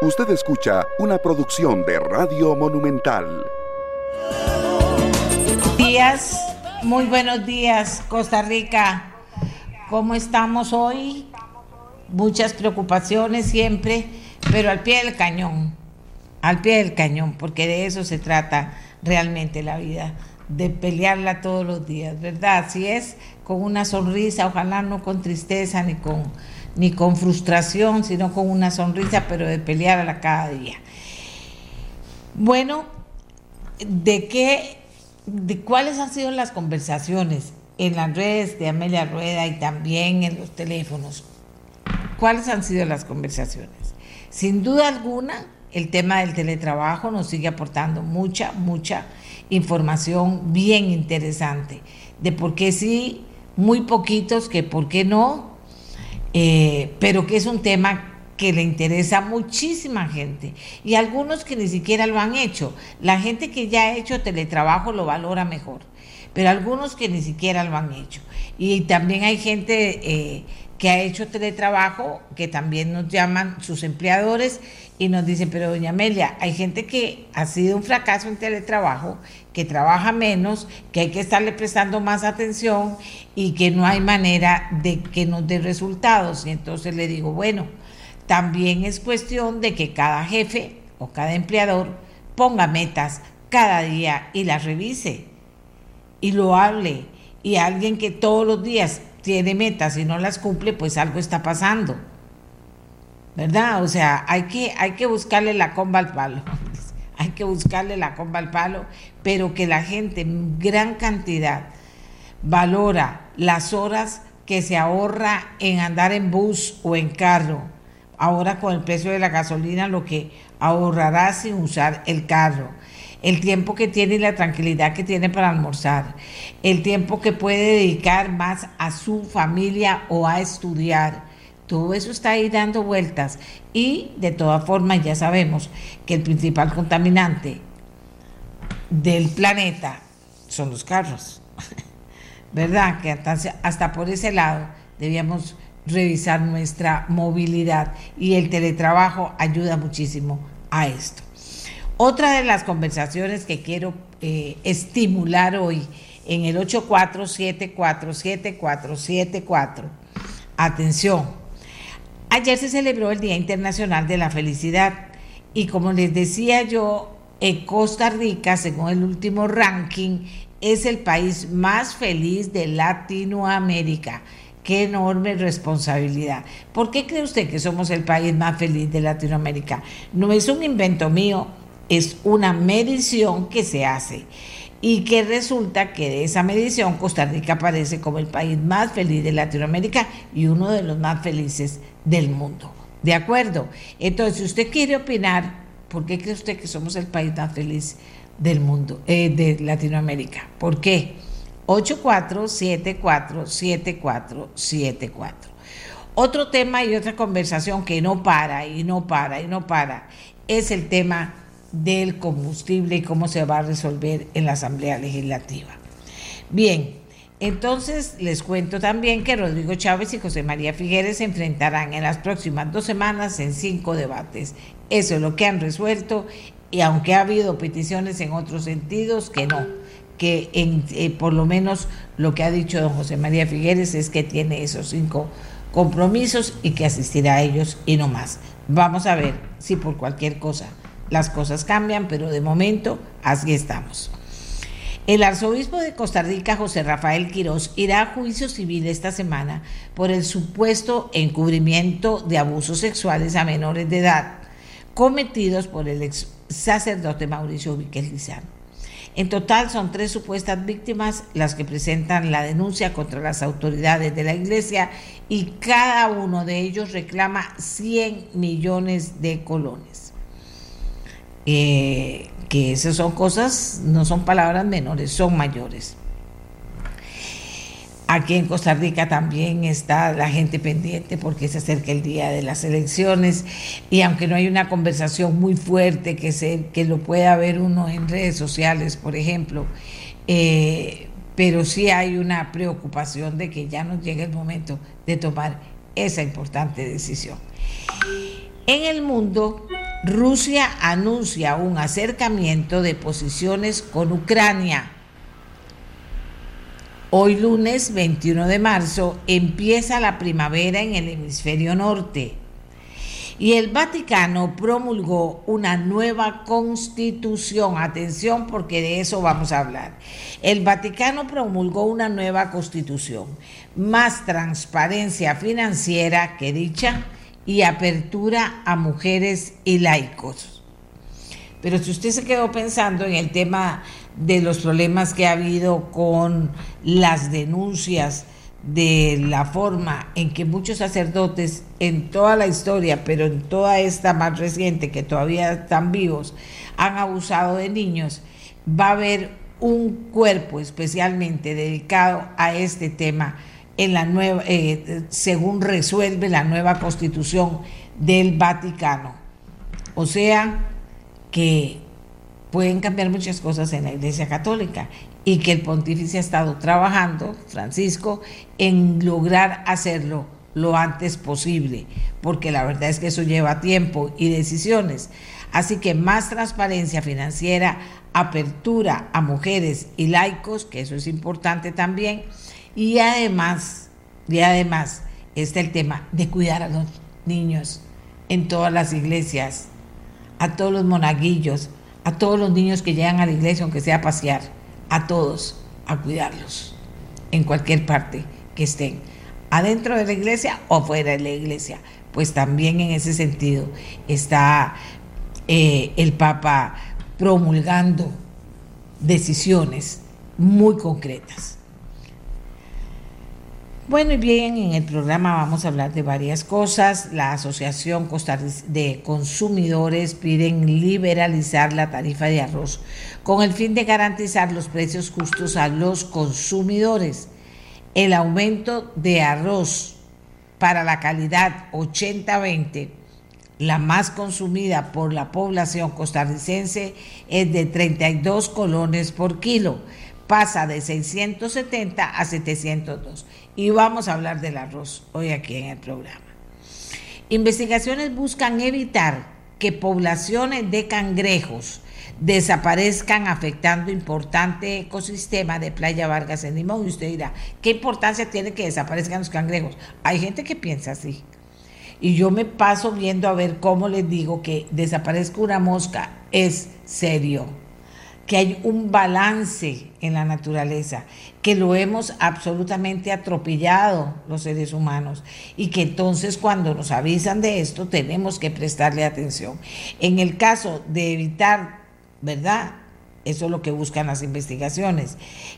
Usted escucha una producción de Radio Monumental. Días, muy buenos días, Costa Rica. ¿Cómo estamos hoy? Muchas preocupaciones siempre, pero al pie del cañón, al pie del cañón, porque de eso se trata realmente la vida, de pelearla todos los días, ¿verdad? Si es con una sonrisa, ojalá no con tristeza ni con ni con frustración, sino con una sonrisa, pero de pelear a la cada día. Bueno, ¿de qué, de cuáles han sido las conversaciones en las redes de Amelia Rueda y también en los teléfonos? ¿Cuáles han sido las conversaciones? Sin duda alguna, el tema del teletrabajo nos sigue aportando mucha, mucha información bien interesante de por qué sí, muy poquitos, que por qué no, eh, pero que es un tema que le interesa a muchísima gente y algunos que ni siquiera lo han hecho. La gente que ya ha hecho teletrabajo lo valora mejor, pero algunos que ni siquiera lo han hecho. Y también hay gente eh, que ha hecho teletrabajo que también nos llaman sus empleadores y nos dicen, pero doña Amelia, hay gente que ha sido un fracaso en teletrabajo que trabaja menos, que hay que estarle prestando más atención y que no hay manera de que nos dé resultados. Y entonces le digo, bueno, también es cuestión de que cada jefe o cada empleador ponga metas cada día y las revise y lo hable. Y alguien que todos los días tiene metas y no las cumple, pues algo está pasando. ¿Verdad? O sea, hay que, hay que buscarle la comba al palo hay que buscarle la comba al palo, pero que la gente en gran cantidad valora las horas que se ahorra en andar en bus o en carro. Ahora con el precio de la gasolina, lo que ahorrará sin usar el carro. El tiempo que tiene y la tranquilidad que tiene para almorzar. El tiempo que puede dedicar más a su familia o a estudiar todo eso está ahí dando vueltas y de todas formas ya sabemos que el principal contaminante del planeta son los carros. ¿Verdad? Que hasta, por ese lado debíamos revisar nuestra movilidad y el teletrabajo ayuda muchísimo a esto. Otra de las conversaciones que quiero eh, estimular hoy en el 84747474, atención, Ayer se celebró el Día Internacional de la Felicidad y como les decía yo, Costa Rica, según el último ranking, es el país más feliz de Latinoamérica. Qué enorme responsabilidad. ¿Por qué cree usted que somos el país más feliz de Latinoamérica? No es un invento mío, es una medición que se hace y que resulta que de esa medición Costa Rica aparece como el país más feliz de Latinoamérica y uno de los más felices del mundo. ¿De acuerdo? Entonces, si usted quiere opinar, ¿por qué cree usted que somos el país más feliz del mundo, eh, de Latinoamérica? ¿Por qué? 84747474. Otro tema y otra conversación que no para y no para y no para es el tema del combustible y cómo se va a resolver en la Asamblea Legislativa. Bien, entonces les cuento también que Rodrigo Chávez y José María Figueres se enfrentarán en las próximas dos semanas en cinco debates. Eso es lo que han resuelto y aunque ha habido peticiones en otros sentidos, que no, que eh, por lo menos lo que ha dicho don José María Figueres es que tiene esos cinco compromisos y que asistirá a ellos y no más. Vamos a ver si por cualquier cosa las cosas cambian, pero de momento así estamos. El arzobispo de Costa Rica, José Rafael Quirós, irá a juicio civil esta semana por el supuesto encubrimiento de abusos sexuales a menores de edad cometidos por el ex sacerdote Mauricio Víquez Lizano. En total son tres supuestas víctimas las que presentan la denuncia contra las autoridades de la iglesia y cada uno de ellos reclama 100 millones de colones. Eh, que esas son cosas, no son palabras menores, son mayores. Aquí en Costa Rica también está la gente pendiente porque se acerca el día de las elecciones y aunque no hay una conversación muy fuerte que, se, que lo pueda ver uno en redes sociales, por ejemplo, eh, pero sí hay una preocupación de que ya nos llegue el momento de tomar esa importante decisión. En el mundo Rusia anuncia un acercamiento de posiciones con Ucrania. Hoy lunes 21 de marzo empieza la primavera en el hemisferio norte y el Vaticano promulgó una nueva constitución. Atención porque de eso vamos a hablar. El Vaticano promulgó una nueva constitución, más transparencia financiera que dicha y apertura a mujeres y laicos. Pero si usted se quedó pensando en el tema de los problemas que ha habido con las denuncias de la forma en que muchos sacerdotes en toda la historia, pero en toda esta más reciente que todavía están vivos, han abusado de niños, va a haber un cuerpo especialmente dedicado a este tema en la nueva, eh, según resuelve la nueva constitución del Vaticano. O sea que pueden cambiar muchas cosas en la Iglesia Católica y que el pontífice ha estado trabajando, Francisco, en lograr hacerlo lo antes posible, porque la verdad es que eso lleva tiempo y decisiones. Así que más transparencia financiera, apertura a mujeres y laicos, que eso es importante también, y además, y además está el tema de cuidar a los niños en todas las iglesias, a todos los monaguillos, a todos los niños que llegan a la iglesia, aunque sea a pasear, a todos, a cuidarlos en cualquier parte que estén, adentro de la iglesia o fuera de la iglesia. Pues también en ese sentido está eh, el Papa promulgando decisiones muy concretas. Bueno, y bien, en el programa vamos a hablar de varias cosas. La Asociación de Consumidores piden liberalizar la tarifa de arroz con el fin de garantizar los precios justos a los consumidores. El aumento de arroz para la calidad 80-20, la más consumida por la población costarricense, es de 32 colones por kilo pasa de 670 a 702. Y vamos a hablar del arroz hoy aquí en el programa. Investigaciones buscan evitar que poblaciones de cangrejos desaparezcan afectando importante ecosistema de Playa Vargas en Limón. Y usted dirá, ¿qué importancia tiene que desaparezcan los cangrejos? Hay gente que piensa así. Y yo me paso viendo a ver cómo les digo que desaparezca una mosca es serio que hay un balance en la naturaleza, que lo hemos absolutamente atropellado los seres humanos y que entonces cuando nos avisan de esto tenemos que prestarle atención. En el caso de evitar, ¿verdad? Eso es lo que buscan las investigaciones,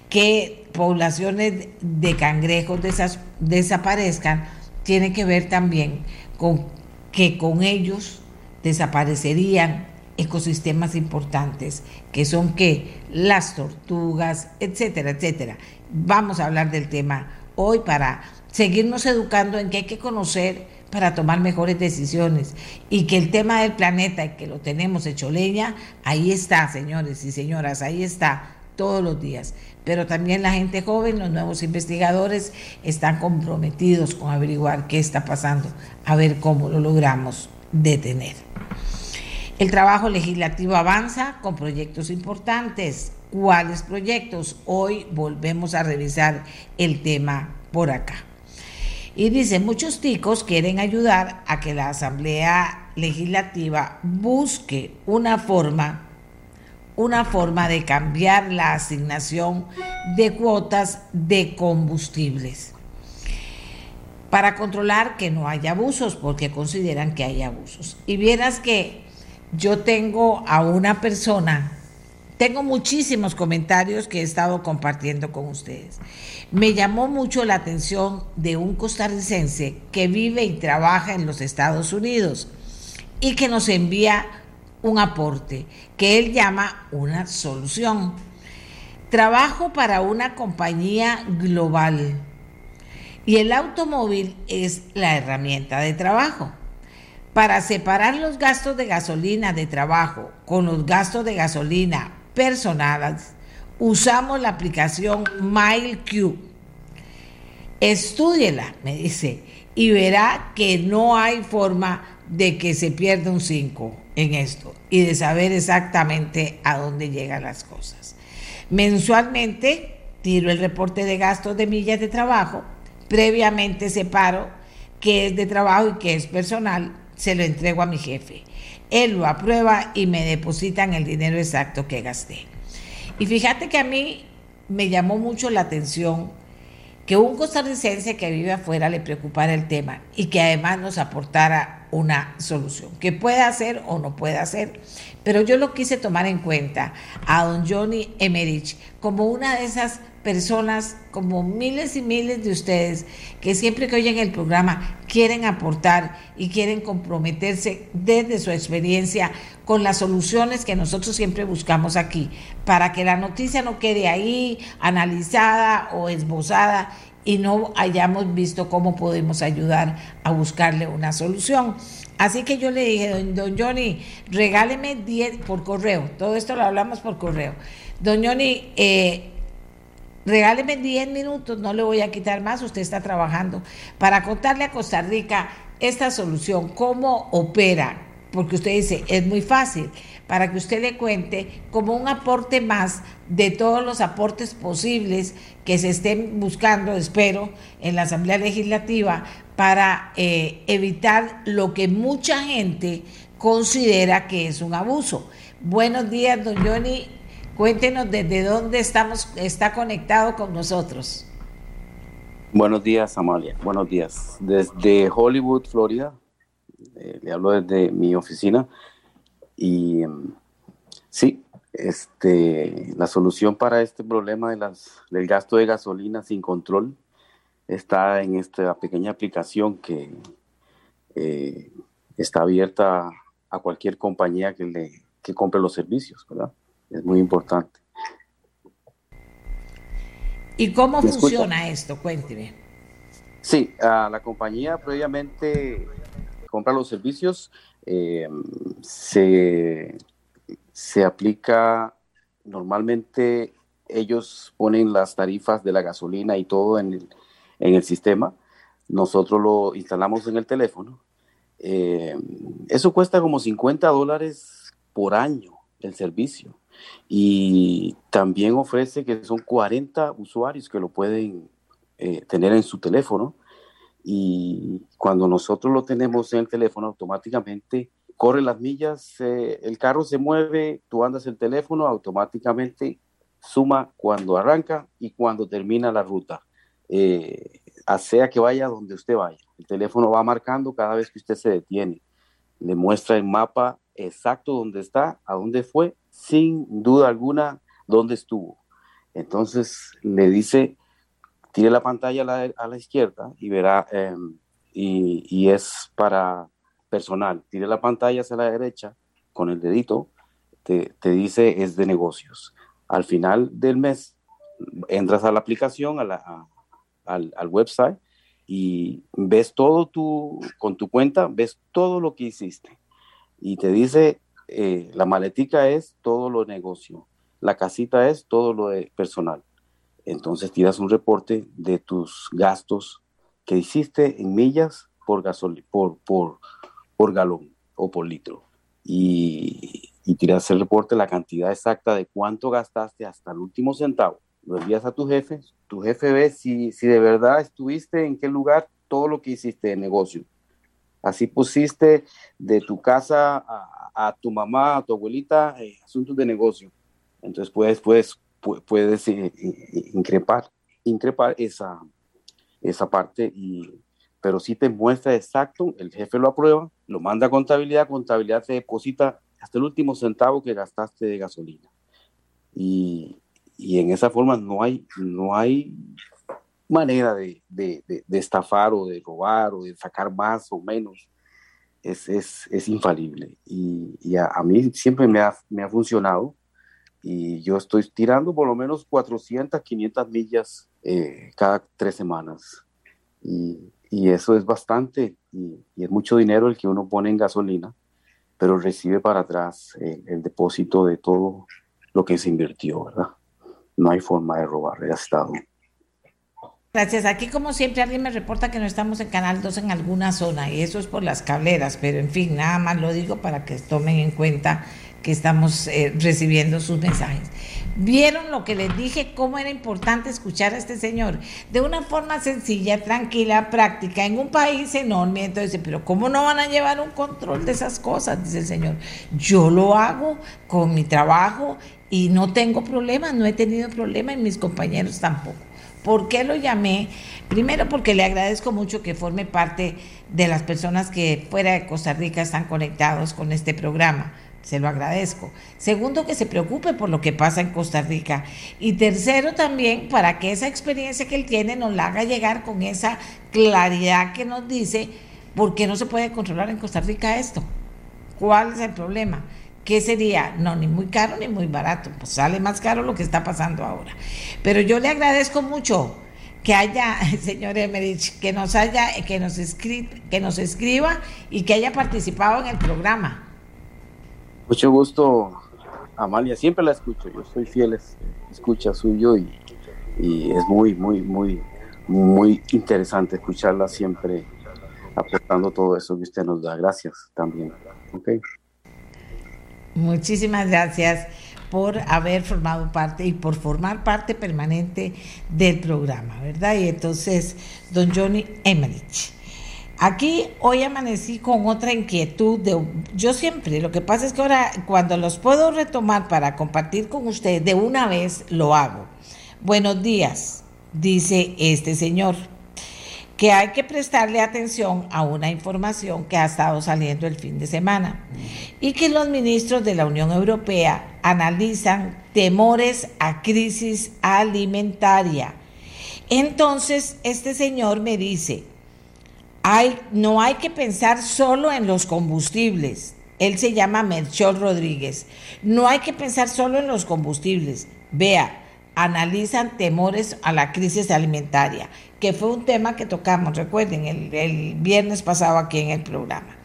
que poblaciones de cangrejos desaparezcan, tiene que ver también con que con ellos desaparecerían ecosistemas importantes, que son que las tortugas, etcétera, etcétera. Vamos a hablar del tema hoy para seguirnos educando en que hay que conocer para tomar mejores decisiones y que el tema del planeta, que lo tenemos hecho leña, ahí está, señores y señoras, ahí está todos los días. Pero también la gente joven, los nuevos investigadores están comprometidos con averiguar qué está pasando, a ver cómo lo logramos detener. El trabajo legislativo avanza con proyectos importantes. ¿Cuáles proyectos? Hoy volvemos a revisar el tema por acá. Y dice, muchos ticos quieren ayudar a que la Asamblea Legislativa busque una forma, una forma de cambiar la asignación de cuotas de combustibles para controlar que no haya abusos, porque consideran que hay abusos. Y vieras que yo tengo a una persona, tengo muchísimos comentarios que he estado compartiendo con ustedes. Me llamó mucho la atención de un costarricense que vive y trabaja en los Estados Unidos y que nos envía un aporte que él llama una solución. Trabajo para una compañía global y el automóvil es la herramienta de trabajo. Para separar los gastos de gasolina de trabajo con los gastos de gasolina personales, usamos la aplicación MileQ. Estúdiela, me dice, y verá que no hay forma de que se pierda un 5 en esto y de saber exactamente a dónde llegan las cosas. Mensualmente tiro el reporte de gastos de millas de trabajo, previamente separo qué es de trabajo y qué es personal, se lo entrego a mi jefe. Él lo aprueba y me depositan el dinero exacto que gasté. Y fíjate que a mí me llamó mucho la atención que un costarricense que vive afuera le preocupara el tema y que además nos aportara una solución, que pueda hacer o no pueda hacer. Pero yo lo quise tomar en cuenta a don Johnny Emerich como una de esas personas, como miles y miles de ustedes, que siempre que oyen el programa quieren aportar y quieren comprometerse desde su experiencia con las soluciones que nosotros siempre buscamos aquí, para que la noticia no quede ahí analizada o esbozada y no hayamos visto cómo podemos ayudar a buscarle una solución. Así que yo le dije, don, Johnny, regáleme 10 por correo, todo esto lo hablamos por correo. Don Johnny, eh, regáleme 10 minutos, no le voy a quitar más, usted está trabajando, para contarle a Costa Rica esta solución, cómo opera, porque usted dice, es muy fácil, para que usted le cuente como un aporte más de todos los aportes posibles que se estén buscando, espero, en la Asamblea Legislativa para eh, evitar lo que mucha gente considera que es un abuso. Buenos días, don Johnny. Cuéntenos desde dónde estamos, está conectado con nosotros. Buenos días, Amalia. Buenos días. Desde Hollywood, Florida. Eh, le hablo desde mi oficina. Y em, sí, este, la solución para este problema de las, del gasto de gasolina sin control está en esta pequeña aplicación que eh, está abierta a cualquier compañía que, le, que compre los servicios, ¿verdad? Es muy importante. ¿Y cómo funciona esto? Cuénteme. Sí, la compañía previamente compra los servicios, eh, se, se aplica normalmente, ellos ponen las tarifas de la gasolina y todo en el, en el sistema. Nosotros lo instalamos en el teléfono. Eh, eso cuesta como 50 dólares por año el servicio. Y también ofrece que son 40 usuarios que lo pueden eh, tener en su teléfono. Y cuando nosotros lo tenemos en el teléfono, automáticamente corre las millas, el carro se mueve, tú andas el teléfono, automáticamente suma cuando arranca y cuando termina la ruta eh, sea que vaya donde usted vaya. El teléfono va marcando cada vez que usted se detiene. Le muestra el mapa exacto dónde está, a dónde fue, sin duda alguna dónde estuvo. Entonces le dice, tire la pantalla a la, izquierda y verá, em, y, es para personal. Tire la pantalla hacia la derecha con el dedito, te, te dice es de negocios. Al final del mes entras a la aplicación, a la, al, website y ves todo tu, con tu cuenta, ves todo lo que hiciste. Y te dice, eh, la maletica es todo lo negocio, la casita es todo lo de personal. Entonces tiras un reporte de tus gastos que hiciste en millas por, por, por, galón o por litro. Y, y tiras el reporte, la cantidad exacta de cuánto gastaste hasta el último centavo. Lo envías a tu jefe, tu jefe ve si, si de verdad estuviste en qué lugar todo lo que hiciste de negocio. Así pusiste de tu casa a, tu mamá, a tu abuelita, eh, asuntos de negocio. Entonces puedes, puedes, puedes eh, eh, increpar, increpar esa, esa parte, pero si te muestra exacto, el jefe lo aprueba, lo manda a contabilidad, contabilidad te deposita hasta el último centavo que gastaste de gasolina. Y, y en esa forma no hay, no hay manera de, de, de, estafar o de robar o de sacar más o menos. Es, es, es infalible. Y, y a, mí siempre me ha, me ha, funcionado. Y yo estoy tirando por lo menos 400, 500 millas eh, cada tres semanas. Y, y, eso es bastante. Y, es mucho dinero el que uno pone en gasolina, pero recibe para atrás el, el depósito de todo lo que se invirtió, ¿verdad? no hay forma de robar el Estado. Gracias. Aquí, como siempre, alguien me reporta que no estamos en Canal 2 en alguna zona y eso es por las cableras, pero en fin, nada más lo digo para que tomen en cuenta que estamos eh, recibiendo sus mensajes. Vieron lo que les dije, cómo era importante escuchar a este señor de una forma sencilla, tranquila, práctica, en un país enorme. Entonces, pero ¿cómo no van a llevar un control de esas cosas? Dice el señor. Yo lo hago con mi trabajo y no tengo problemas, no he tenido problemas y mis compañeros tampoco. ¿Por qué lo llamé? Primero porque le agradezco mucho que forme parte de las personas que fuera de Costa Rica están conectados con este programa. Se lo agradezco. Segundo, que se preocupe por lo que pasa en Costa Rica. Y tercero, también para que esa experiencia que él tiene nos la haga llegar con esa claridad que nos dice por qué no se puede controlar en Costa Rica esto. ¿Cuál es el problema? ¿Qué sería? No, ni muy caro ni muy barato. Pues sale más caro lo que está pasando ahora. Pero yo le agradezco mucho que haya, señor Emerich, que nos haya, que nos, que nos escriba y que haya participado en el programa. Mucho gusto, Amalia. Siempre la escucho. Yo soy fiel escucha suyo y, y es muy, muy, muy, muy interesante escucharla siempre aportando todo eso que usted nos da. Gracias también. Okay. Muchísimas gracias por haber formado parte y por formar parte permanente del programa, ¿verdad? Y entonces, don Johnny Emmerich. Aquí hoy amanecí con otra inquietud de yo siempre, lo que pasa es que ahora cuando los puedo retomar para compartir con ustedes de una vez lo hago. Buenos días, dice este señor que hay que prestarle atención a una información que ha estado saliendo el fin de semana y que los ministros de la Unión Europea analizan temores a crisis alimentaria. Entonces, este señor me dice, no hay que pensar solo en los combustibles. Él se llama Melchor Rodríguez. No hay que pensar solo en los combustibles. Vea, analizan temores a la crisis alimentaria que fue un tema que tocamos, recuerden, el, viernes pasado aquí en el programa.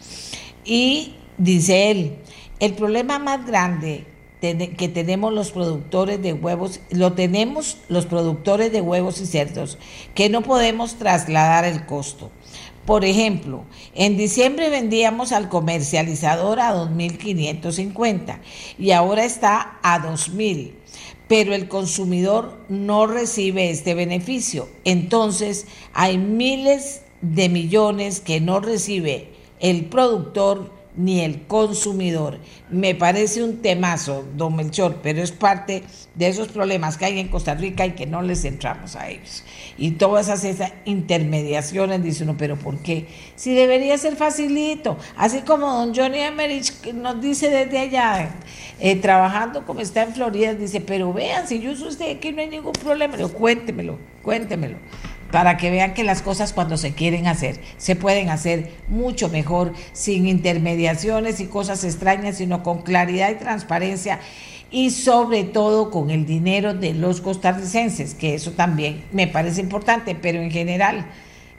Y dice él, el problema más grande que tenemos los productores de huevos, lo tenemos los productores de huevos y cerdos, que no podemos trasladar el costo. Por ejemplo, en diciembre vendíamos al comercializador a 2.550 y ahora está a 2.000 pero el consumidor no recibe este beneficio. Entonces hay miles de millones que no recibe el productor ni el consumidor. Me parece un temazo, don Melchor, pero es parte de esos problemas que hay en Costa Rica y que no les entramos a ellos. Y todas esas, intermediaciones, dice uno, pero ¿por qué? Si debería ser facilito, así como don Johnny Emerich nos dice desde allá, eh, trabajando como está en Florida, dice, pero vean, si yo uso usted aquí no hay ningún problema, pero cuéntemelo, cuéntemelo para que vean que las cosas cuando se quieren hacer se pueden hacer mucho mejor, sin intermediaciones y cosas extrañas, sino con claridad y transparencia y sobre todo con el dinero de los costarricenses, que eso también me parece importante, pero en general,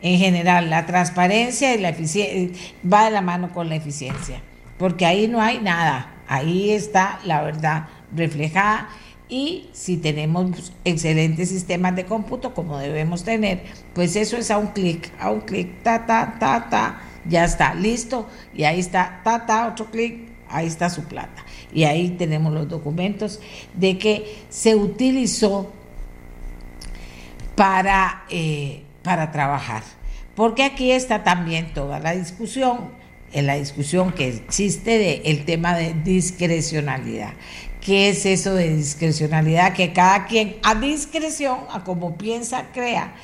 en general, la transparencia y la eficiencia va de la mano con la eficiencia, porque ahí no hay nada, ahí está la verdad reflejada y si tenemos excelentes sistemas de cómputo, como debemos tener, pues eso es a un clic, a un clic, ta, ta, ta, ta, ya está, listo. Y ahí está, ta, ta, otro clic, ahí está su plata. Y ahí tenemos los documentos de que se utilizó para, eh, para trabajar. Porque aquí está también toda la discusión, en la discusión que existe del tema de discrecionalidad. ¿Qué es eso de discrecionalidad? Que cada quien a discreción, a como piensa, crea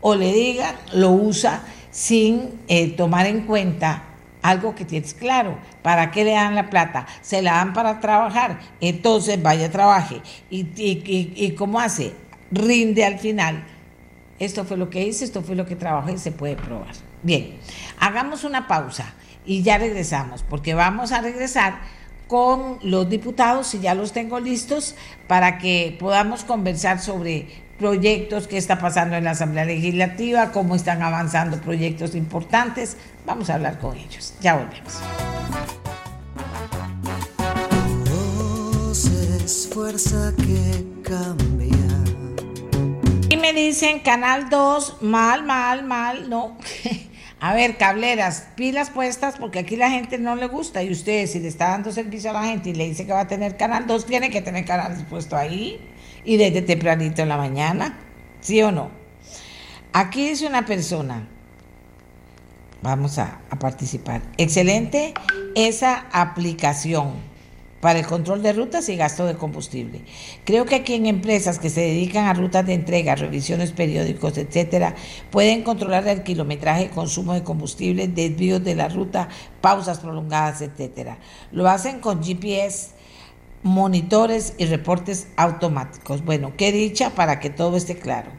o le diga, lo usa sin eh, tomar en cuenta algo que tienes claro. ¿Para qué le dan la plata? Se la dan para trabajar. Entonces vaya, trabaje. ¿Y, y, y cómo hace? Rinde al final. Esto fue lo que hice, esto fue lo que trabajé y se puede probar. Bien, hagamos una pausa y ya regresamos, porque vamos a regresar con los diputados, y ya los tengo listos, para que podamos conversar sobre proyectos que está pasando en la Asamblea Legislativa, cómo están avanzando proyectos importantes. Vamos a hablar con ellos. Ya volvemos. fuerza que cambia me dicen Canal 2, mal, mal, mal, no. A ver, cableras, pilas puestas porque aquí la gente no le gusta y usted si le está dando servicio a la gente y le dice que va a tener Canal 2, tiene que tener Canal puesto ahí y desde tempranito en la mañana, ¿sí o no? Aquí dice una persona, vamos a, a participar, excelente esa aplicación para el control de rutas y gasto de combustible. Creo que aquí en empresas que se dedican a rutas de entrega, revisiones periódicos, etcétera, pueden controlar el kilometraje, consumo de combustible, desvíos de la ruta, pausas prolongadas, etcétera. Lo hacen con GPS, monitores y reportes automáticos. Bueno, qué dicha para que todo esté claro.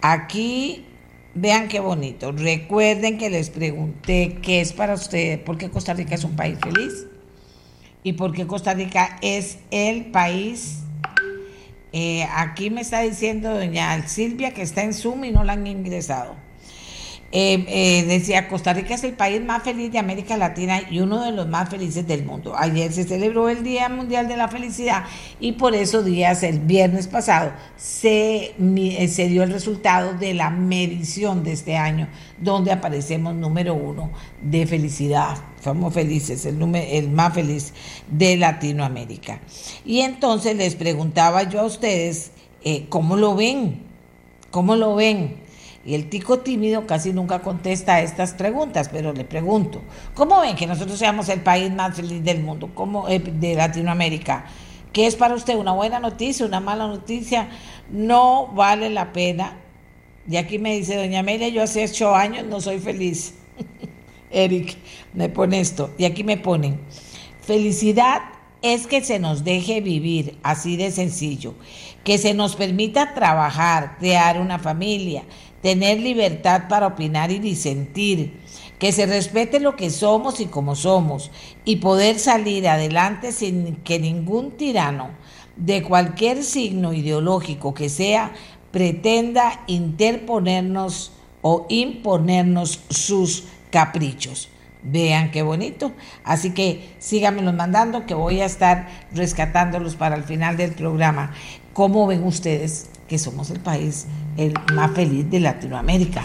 Aquí Vean qué bonito. Recuerden que les pregunté qué es para ustedes, por qué Costa Rica es un país feliz y porque Costa Rica es el país. Eh, aquí me está diciendo doña Silvia que está en Zoom y no la han ingresado. Eh, eh, decía, Costa Rica es el país más feliz de América Latina y uno de los más felices del mundo. Ayer se celebró el Día Mundial de la Felicidad y por esos días, el viernes pasado, se, eh, se dio el resultado de la medición de este año, donde aparecemos número uno de felicidad. Somos felices, el, número, el más feliz de Latinoamérica. Y entonces les preguntaba yo a ustedes, ¿cómo lo ven? ¿Cómo lo ven? Y el tico tímido casi nunca contesta estas preguntas, pero le pregunto, ¿cómo ven que nosotros seamos el país más feliz del mundo, como eh, de Latinoamérica? ¿Qué es para usted una buena noticia, una mala noticia? No vale la pena. Y aquí me dice doña Amelia, yo hace ocho años no soy feliz. Eric me pone esto. Y aquí me ponen, felicidad es que se nos deje vivir, así de sencillo, que se nos permita trabajar, crear una familia, tener libertad para opinar y disentir, que se respete lo que somos y como somos, y poder salir adelante sin que ningún tirano de cualquier signo ideológico que sea pretenda interponernos o imponernos sus caprichos. Vean qué bonito. Así que síganmelos mandando que voy a estar rescatándolos para el final del programa. ¿Cómo ven ustedes que somos el país el más feliz de Latinoamérica.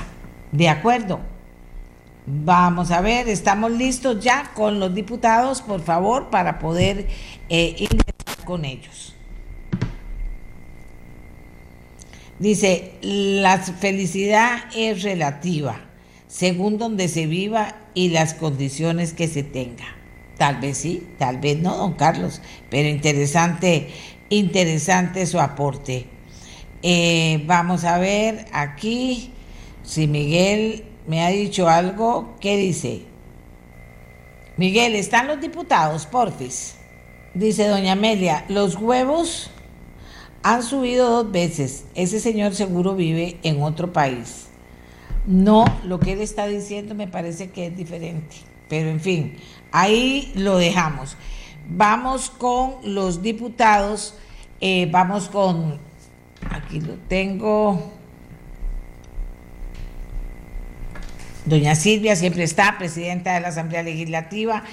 ¿De acuerdo? Vamos a ver, estamos listos ya con los diputados, por favor, para poder eh, ir con ellos. Dice, la felicidad es relativa, según donde se viva y las condiciones que se tenga. Tal vez sí, tal vez no, don Carlos, pero interesante, interesante su aporte. Eh, vamos a ver aquí si Miguel me ha dicho algo. ¿Qué dice? Miguel, ¿están los diputados, porfis? Dice doña Amelia, los huevos han subido dos veces. Ese señor seguro vive en otro país. No, lo que él está diciendo me parece que es diferente. Pero en fin, ahí lo dejamos. Vamos con los diputados, eh, vamos con Aquí lo tengo. Doña Silvia siempre está, presidenta de la Asamblea Legislativa.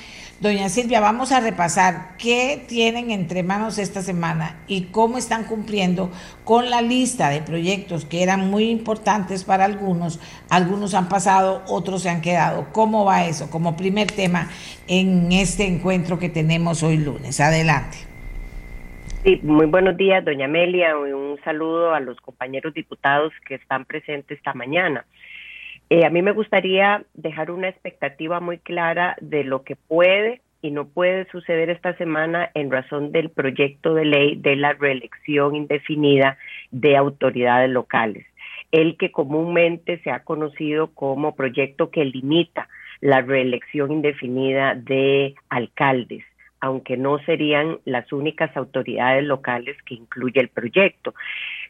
Doña Silvia, vamos a repasar qué tienen entre manos esta semana y cómo están cumpliendo con la lista de proyectos que eran muy importantes para algunos. Algunos han pasado, otros se han quedado. ¿Cómo va eso? Como primer tema en este encuentro que tenemos hoy lunes. Adelante. Sí, muy buenos días, doña Amelia. Un saludo a los compañeros diputados que están presentes esta mañana. Eh, a mí me gustaría dejar una expectativa muy clara de lo que puede y no puede suceder esta semana en razón del proyecto de ley de la reelección indefinida de autoridades locales, el que comúnmente se ha conocido como proyecto que limita la reelección indefinida de alcaldes aunque no serían las únicas autoridades locales que incluye el proyecto.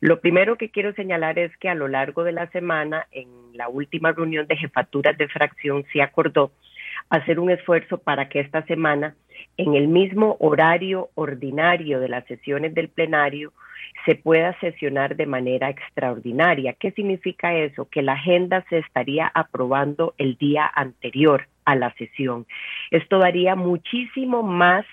Lo primero que quiero señalar es que a lo largo de la semana, en la última reunión de jefaturas de fracción, se acordó hacer un esfuerzo para que esta semana, en el mismo horario ordinario de las sesiones del plenario, se pueda sesionar de manera extraordinaria. ¿Qué significa eso? Que la agenda se estaría aprobando el día anterior a la sesión. Esto daría muchísimo más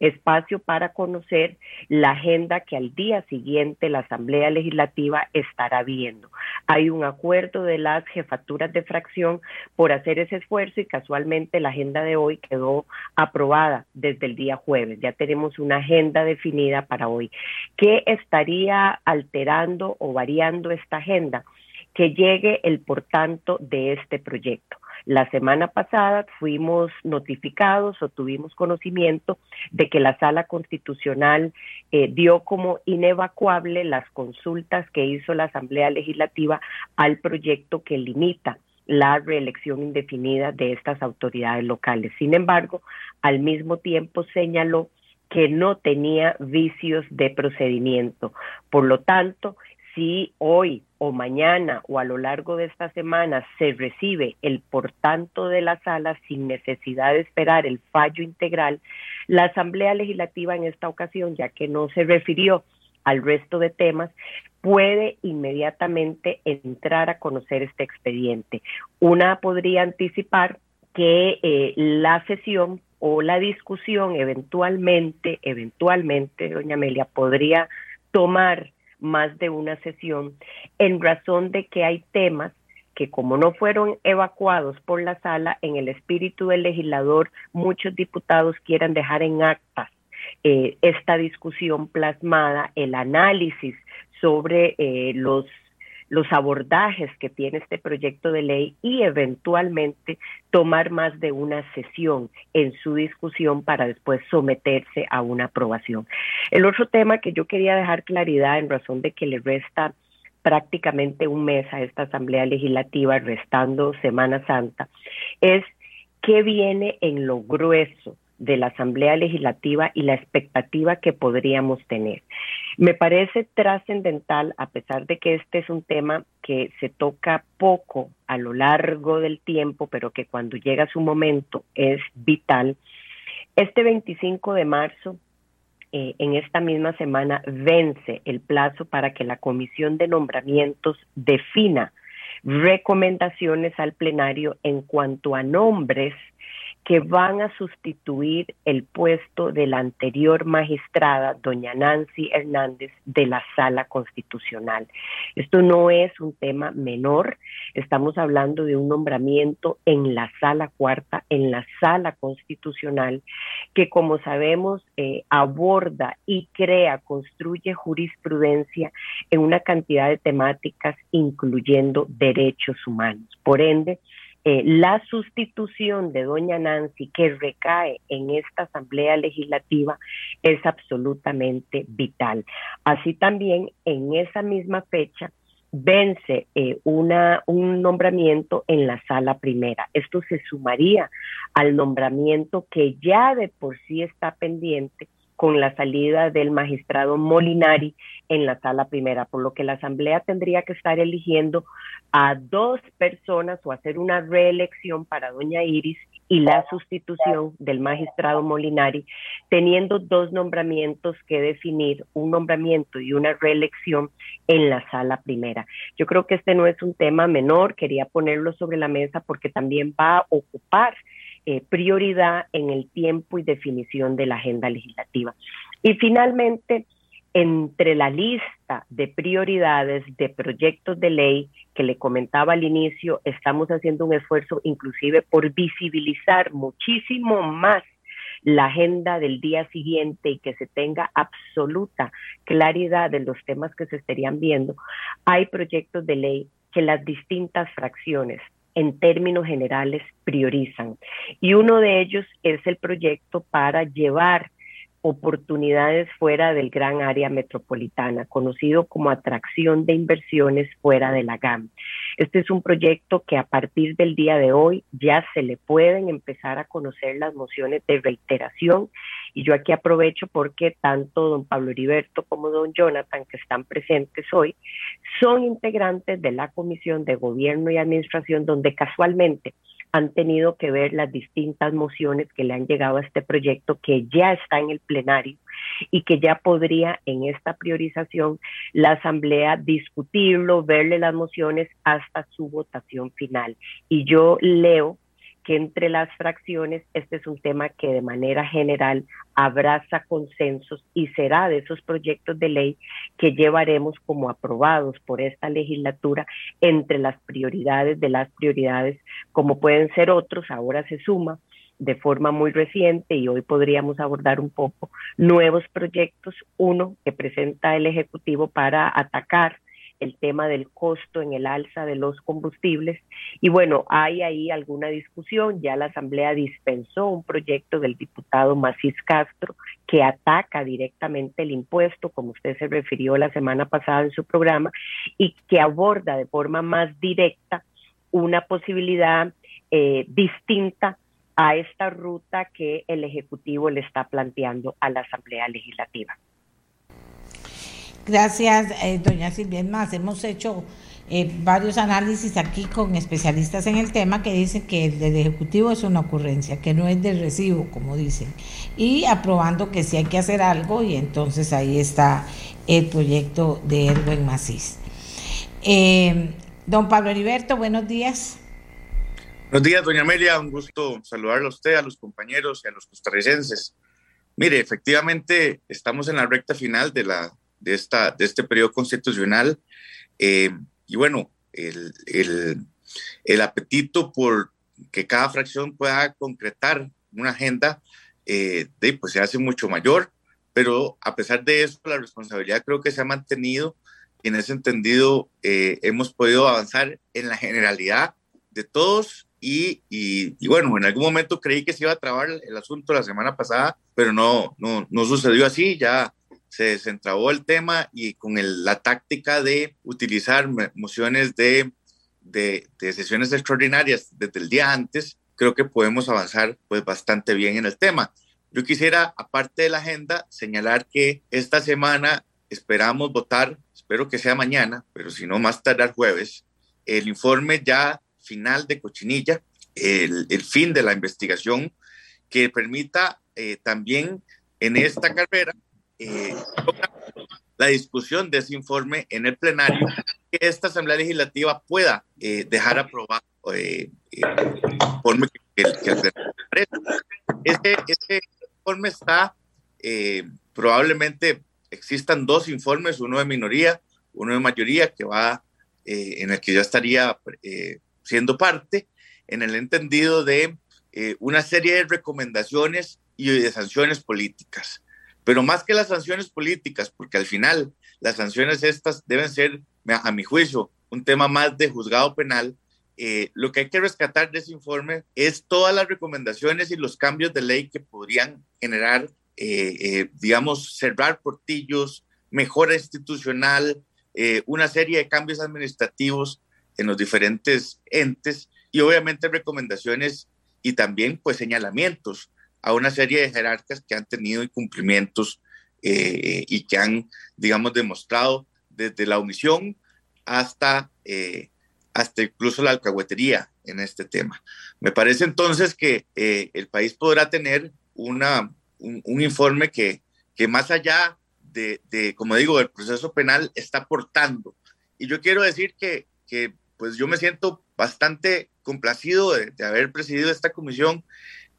espacio para conocer la agenda que al día siguiente la Asamblea Legislativa estará viendo. Hay un acuerdo de las jefaturas de fracción por hacer ese esfuerzo y casualmente la agenda de hoy quedó aprobada desde el día jueves. Ya tenemos una agenda definida para hoy. ¿Qué estaría alterando o variando esta agenda? Que llegue el por tanto de este proyecto. La semana pasada fuimos notificados o tuvimos conocimiento de que la sala constitucional eh, dio como inevacuable las consultas que hizo la Asamblea Legislativa al proyecto que limita la reelección indefinida de estas autoridades locales. Sin embargo, al mismo tiempo señaló que no tenía vicios de procedimiento. Por lo tanto, si hoy o mañana o a lo largo de esta semana se recibe el por tanto de la sala sin necesidad de esperar el fallo integral, la Asamblea Legislativa en esta ocasión, ya que no se refirió al resto de temas, puede inmediatamente entrar a conocer este expediente. Una podría anticipar que eh, la sesión o la discusión eventualmente, eventualmente, doña Amelia, podría tomar más de una sesión en razón de que hay temas que como no fueron evacuados por la sala, en el espíritu del legislador, muchos diputados quieran dejar en actas eh, esta discusión plasmada, el análisis sobre eh, los los abordajes que tiene este proyecto de ley y eventualmente tomar más de una sesión en su discusión para después someterse a una aprobación. El otro tema que yo quería dejar claridad en razón de que le resta prácticamente un mes a esta Asamblea Legislativa, restando Semana Santa, es qué viene en lo grueso de la Asamblea Legislativa y la expectativa que podríamos tener. Me parece trascendental, a pesar de que este es un tema que se toca poco a lo largo del tiempo, pero que cuando llega su momento es vital. Este 25 de marzo, eh, en esta misma semana, vence el plazo para que la Comisión de Nombramientos defina recomendaciones al plenario en cuanto a nombres que van a sustituir el puesto de la anterior magistrada, doña Nancy Hernández, de la Sala Constitucional. Esto no es un tema menor, estamos hablando de un nombramiento en la Sala Cuarta, en la Sala Constitucional, que como sabemos eh, aborda y crea, construye jurisprudencia en una cantidad de temáticas, incluyendo derechos humanos. Por ende, eh, la sustitución de doña Nancy que recae en esta Asamblea Legislativa es absolutamente vital. Así también en esa misma fecha vence eh, una, un nombramiento en la sala primera. Esto se sumaría al nombramiento que ya de por sí está pendiente con la salida del magistrado Molinari en la sala primera, por lo que la Asamblea tendría que estar eligiendo a dos personas o hacer una reelección para doña Iris y la sustitución del magistrado Molinari, teniendo dos nombramientos que definir, un nombramiento y una reelección en la sala primera. Yo creo que este no es un tema menor, quería ponerlo sobre la mesa porque también va a ocupar eh, prioridad en el tiempo y definición de la agenda legislativa. Y finalmente, entre la lista de prioridades de proyectos de ley que le comentaba al inicio, estamos haciendo un esfuerzo inclusive por visibilizar muchísimo más la agenda del día siguiente y que se tenga absoluta claridad de los temas que se estarían viendo, hay proyectos de ley que las distintas fracciones en términos generales priorizan. Y uno de ellos es el proyecto para llevar oportunidades fuera del gran área metropolitana, conocido como atracción de inversiones fuera de la GAM. Este es un proyecto que a partir del día de hoy ya se le pueden empezar a conocer las mociones de reiteración y yo aquí aprovecho porque tanto don Pablo Heriberto como don Jonathan, que están presentes hoy, son integrantes de la Comisión de Gobierno y Administración donde casualmente han tenido que ver las distintas mociones que le han llegado a este proyecto que ya está en el plenario y que ya podría en esta priorización la Asamblea discutirlo, verle las mociones hasta su votación final. Y yo leo que entre las fracciones este es un tema que de manera general abraza consensos y será de esos proyectos de ley que llevaremos como aprobados por esta legislatura entre las prioridades de las prioridades, como pueden ser otros, ahora se suma de forma muy reciente y hoy podríamos abordar un poco nuevos proyectos. Uno que presenta el Ejecutivo para atacar el tema del costo en el alza de los combustibles. Y bueno, hay ahí alguna discusión. Ya la Asamblea dispensó un proyecto del diputado Macís Castro que ataca directamente el impuesto, como usted se refirió la semana pasada en su programa, y que aborda de forma más directa una posibilidad eh, distinta a esta ruta que el Ejecutivo le está planteando a la Asamblea Legislativa. Gracias, eh, doña Silvia. más, hemos hecho eh, varios análisis aquí con especialistas en el tema que dicen que el del Ejecutivo es una ocurrencia, que no es de recibo, como dicen, y aprobando que sí hay que hacer algo y entonces ahí está el proyecto de Erwin Macís. Eh, don Pablo Heriberto, buenos días. Buenos días, doña Amelia. Un gusto saludarlo a usted, a los compañeros y a los costarricenses. Mire, efectivamente, estamos en la recta final de, la, de, esta, de este periodo constitucional. Eh, y bueno, el, el, apetito por que cada fracción pueda concretar una agenda, eh, de, pues se hace mucho mayor. Pero a pesar de eso, la responsabilidad creo que se ha mantenido y en ese entendido eh, hemos podido avanzar en la generalidad de todos y, bueno, en algún momento creí que se iba a trabar el, asunto la semana pasada, pero no, no, no sucedió así, ya se desentrabó el tema y con la táctica de utilizar mociones de, sesiones extraordinarias desde el día antes, creo que podemos avanzar pues bastante bien en el tema. Yo quisiera, aparte de la agenda, señalar que esta semana esperamos votar, espero que sea mañana, pero si no más tarde el jueves, el informe ya final de Cochinilla, el, el fin de la investigación que permita eh, también en esta carrera eh, la discusión de ese informe en el plenario, que esta Asamblea Legislativa pueda eh, dejar aprobado el informe que, el, que este, este, informe está, probablemente existan dos informes, uno de minoría, uno de mayoría, que va, en el que yo estaría siendo parte, en el entendido de eh, una serie de recomendaciones y de sanciones políticas. Pero más que las sanciones políticas, porque al final las sanciones estas deben ser, a mi juicio, un tema más de juzgado penal, eh, lo que hay que rescatar de ese informe es todas las recomendaciones y los cambios de ley que podrían generar, eh, digamos, cerrar portillos, mejora institucional, una serie de cambios administrativos en los diferentes entes y obviamente recomendaciones y también pues señalamientos a una serie de jerarcas que han tenido incumplimientos eh, y que han, digamos, demostrado desde la omisión hasta, eh, hasta incluso la alcahuetería en este tema. Me parece entonces que eh, el país podrá tener una, un, informe que, que más allá de, de, como digo, del proceso penal está aportando. Y yo quiero decir que, que pues yo me siento bastante complacido de, haber presidido esta comisión,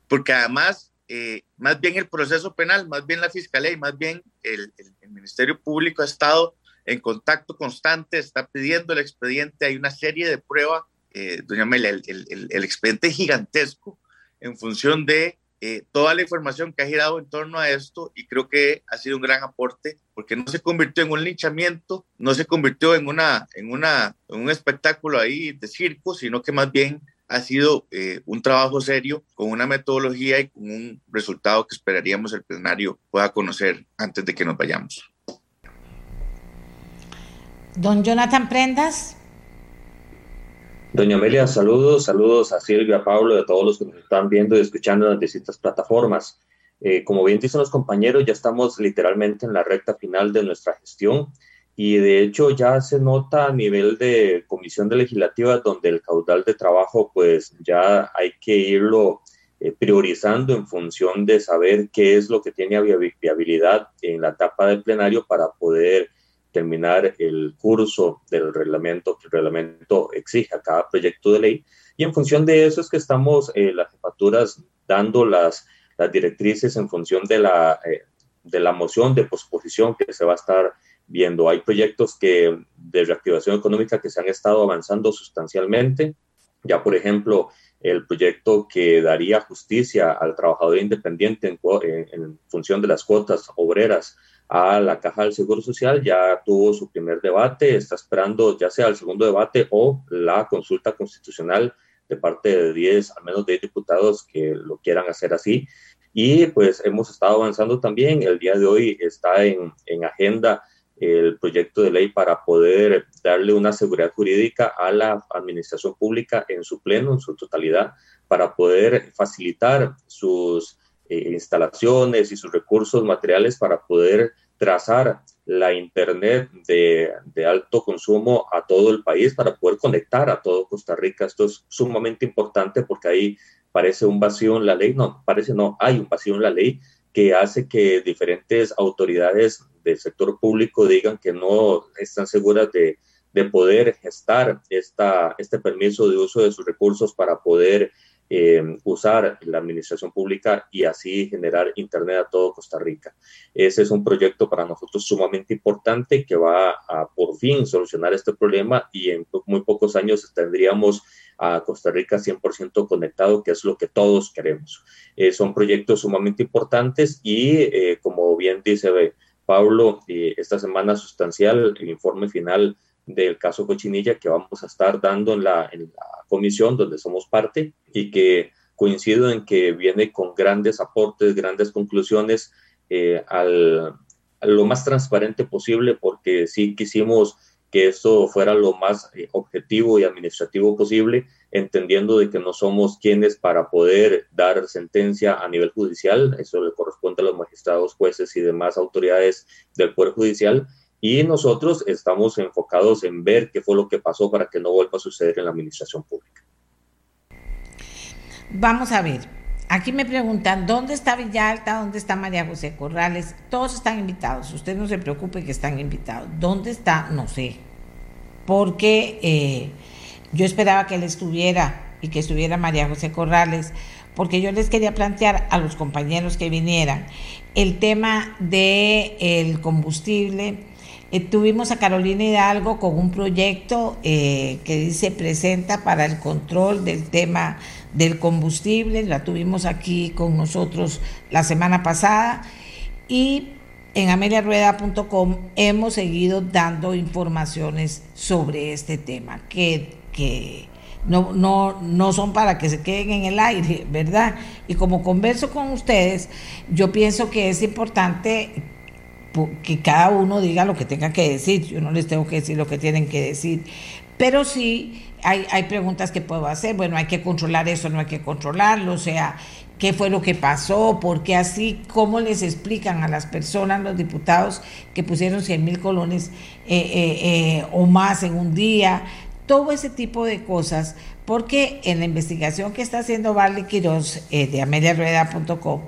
porque además, eh, más bien el proceso penal, más bien la fiscalía y más bien el, Ministerio Público ha estado en contacto constante, está pidiendo el expediente, hay una serie de pruebas, eh, doña Mela, el, el, expediente gigantesco en función de eh, toda la información que ha girado en torno a esto y creo que ha sido un gran aporte porque no se convirtió en un linchamiento, no se convirtió en, una, en, una, un espectáculo ahí de circo, sino que más bien ha sido eh, un trabajo serio con una metodología y con un resultado que esperaríamos el plenario pueda conocer antes de que nos vayamos. Don Jonathan Prendas. Doña Amelia, saludos, saludos a Silvia, a Pablo, a todos los que nos están viendo y escuchando en las distintas plataformas. Eh, como bien dicen los compañeros, ya estamos literalmente en la recta final de nuestra gestión y de hecho ya se nota a nivel de comisión de legislativa donde el caudal de trabajo pues ya hay que irlo eh, priorizando en función de saber qué es lo que tiene viabilidad en la etapa del plenario para poder terminar el curso del reglamento que el reglamento exige a cada proyecto de ley. Y en función de eso es que estamos eh, las jefaturas dando las, las directrices en función de la, eh, de la moción de posposición que se va a estar viendo. Hay proyectos que, de reactivación económica que se han estado avanzando sustancialmente. Ya, por ejemplo, el proyecto que daría justicia al trabajador independiente en, en, función de las cuotas obreras a la Caja del Seguro Social ya tuvo su primer debate, está esperando ya sea el segundo debate o la consulta constitucional de parte de 10, al menos 10 diputados que lo quieran hacer así. Y pues hemos estado avanzando también. El día de hoy está en, en agenda el proyecto de ley para poder darle una seguridad jurídica a la administración pública en su pleno, en su totalidad, para poder facilitar sus eh, instalaciones y sus recursos materiales para poder trazar la Internet de, de, alto consumo a todo el país, para poder conectar a todo Costa Rica. Esto es sumamente importante porque ahí parece un vacío en la ley, no, parece no, hay un vacío en la ley que hace que diferentes autoridades del sector público digan que no están seguras de, de poder gestar esta, este permiso de uso de sus recursos para poder eh, usar la administración pública y así generar Internet a todo Costa Rica. Ese es un proyecto para nosotros sumamente importante que va a por fin solucionar este problema y en muy pocos años tendríamos a Costa Rica 100% conectado, que es lo que todos queremos. Eh, son proyectos sumamente importantes y, eh, como bien dice Pablo, eh, esta semana sustancial, el informe final del caso Cochinilla que vamos a estar dando en la, en la comisión donde somos parte y que coincido en que viene con grandes aportes, grandes conclusiones al, a lo más transparente posible porque sí quisimos que esto fuera lo más eh, objetivo y administrativo posible, entendiendo de que no somos quienes para poder dar sentencia a nivel judicial, eso le corresponde a los magistrados, jueces y demás autoridades del Poder Judicial, y nosotros estamos enfocados en ver qué fue lo que pasó para que no vuelva a suceder en la administración pública. Vamos a ver, Aquí me preguntan, ¿dónde está Villalta? ¿Dónde está María José Corrales? Todos están invitados. Usted no se preocupe que están invitados. ¿Dónde está? No sé. Porque eh, yo esperaba que él estuviera y que estuviera María José Corrales, porque yo les quería plantear a los compañeros que vinieran el tema del el combustible. Eh, tuvimos a Carolina Hidalgo con un proyecto eh, que dice presenta para el control del tema del combustible, la tuvimos aquí con nosotros la semana pasada y en ameliarueda.com hemos seguido dando informaciones sobre este tema, que, que no, no, no son para que se queden en el aire, ¿verdad? Y como converso con ustedes, yo pienso que es importante que cada uno diga lo que tenga que decir, yo no les tengo que decir lo que tienen que decir, pero sí hay, hay preguntas que puedo hacer, bueno, hay que controlar eso, no hay que controlarlo, o sea, qué fue lo que pasó, por qué así, cómo les explican a las personas, los diputados que pusieron 100 mil colones eh, eh, eh, o más en un día, todo ese tipo de cosas, porque en la investigación que está haciendo Barley Quiroz de ameliarueda.com,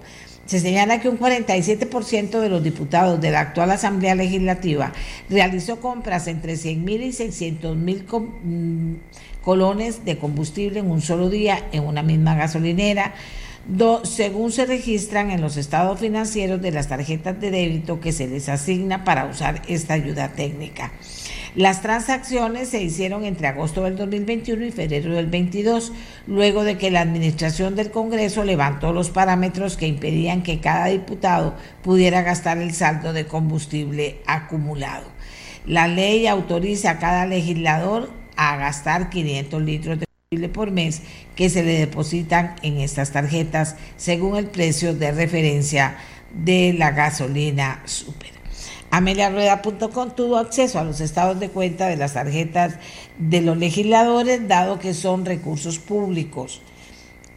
se señala que un 47% de los diputados de la actual Asamblea Legislativa realizó compras entre 100 mil y 600 mil mm, colones de combustible en un solo día en una misma gasolinera, según se registran en los estados financieros de las tarjetas de débito que se les asigna para usar esta ayuda técnica. Las transacciones se hicieron entre agosto del 2021 y febrero del 22, luego de que la Administración del Congreso levantó los parámetros que impedían que cada diputado pudiera gastar el saldo de combustible acumulado. La ley autoriza a cada legislador a gastar 500 litros de combustible por mes que se le depositan en estas tarjetas según el precio de referencia de la gasolina super. AmeliaRueda.com tuvo acceso a los estados de cuenta de las tarjetas de los legisladores, dado que son recursos públicos.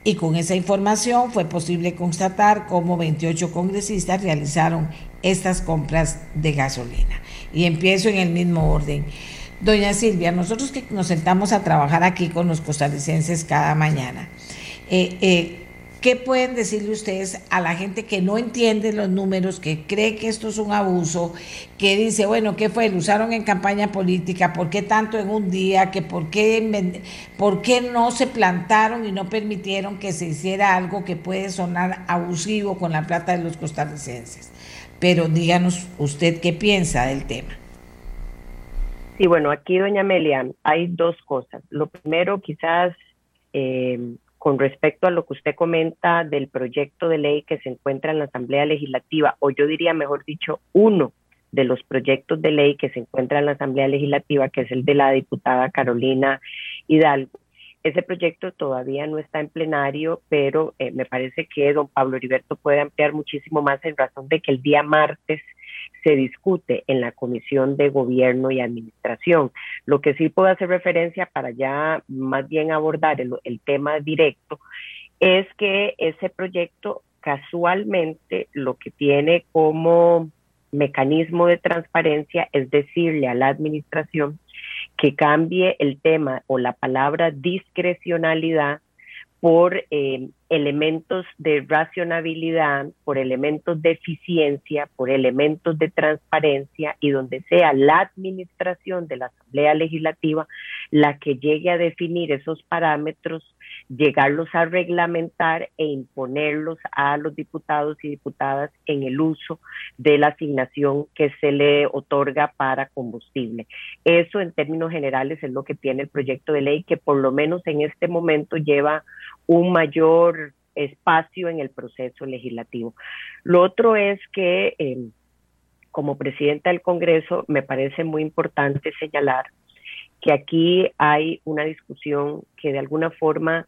Y con esa información fue posible constatar cómo 28 congresistas realizaron estas compras de gasolina. Y empiezo en el mismo orden. Doña Silvia, nosotros que nos sentamos a trabajar aquí con los costarricenses cada mañana, eh, eh, ¿Qué pueden decirle ustedes a la gente que no entiende los números, que cree que esto es un abuso, que dice, bueno, ¿qué fue? Lo usaron en campaña política, ¿por qué tanto en un día? Que por, qué, ¿Por qué no se plantaron y no permitieron que se hiciera algo que puede sonar abusivo con la plata de los costarricenses? Pero díganos usted qué piensa del tema. Sí, bueno, aquí, doña Amelia, hay dos cosas. Lo primero, quizás eh, con respecto a lo que usted comenta del proyecto de ley que se encuentra en la Asamblea Legislativa, o yo diría, mejor dicho, uno de los proyectos de ley que se encuentra en la Asamblea Legislativa, que es el de la diputada Carolina Hidalgo. Ese proyecto todavía no está en plenario, pero eh, me parece que don Pablo Heriberto puede ampliar muchísimo más en razón de que el día martes se discute en la Comisión de Gobierno y Administración. Lo que sí puedo hacer referencia para ya más bien abordar el, tema directo es que ese proyecto casualmente lo que tiene como mecanismo de transparencia es decirle a la administración que cambie el tema o la palabra discrecionalidad por eh, elementos de racionalidad, por elementos de eficiencia, por elementos de transparencia y donde sea la administración de la Asamblea Legislativa la que llegue a definir esos parámetros, llegarlos a reglamentar e imponerlos a los diputados y diputadas en el uso de la asignación que se le otorga para combustible. Eso en términos generales es lo que tiene el proyecto de ley que por lo menos en este momento lleva un mayor espacio en el proceso legislativo. Lo otro es que em, como presidenta del Congreso me parece muy importante señalar que aquí hay una discusión que de alguna forma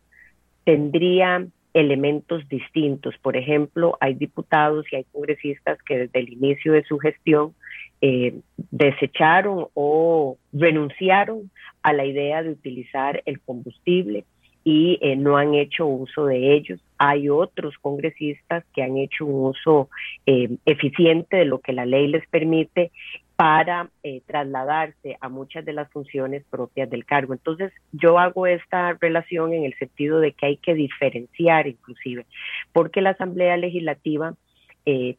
tendría elementos distintos. Por ejemplo, hay diputados y hay congresistas que desde el inicio de su gestión eh, desecharon o renunciaron a la idea de utilizar el combustible y eh, no han hecho uso de ellos. Hay otros congresistas que han hecho un uso eh, eficiente de lo que la ley les permite para eh, trasladarse a muchas de las funciones propias del cargo. Entonces, yo hago esta relación en el sentido de que hay que diferenciar inclusive, porque la Asamblea Legislativa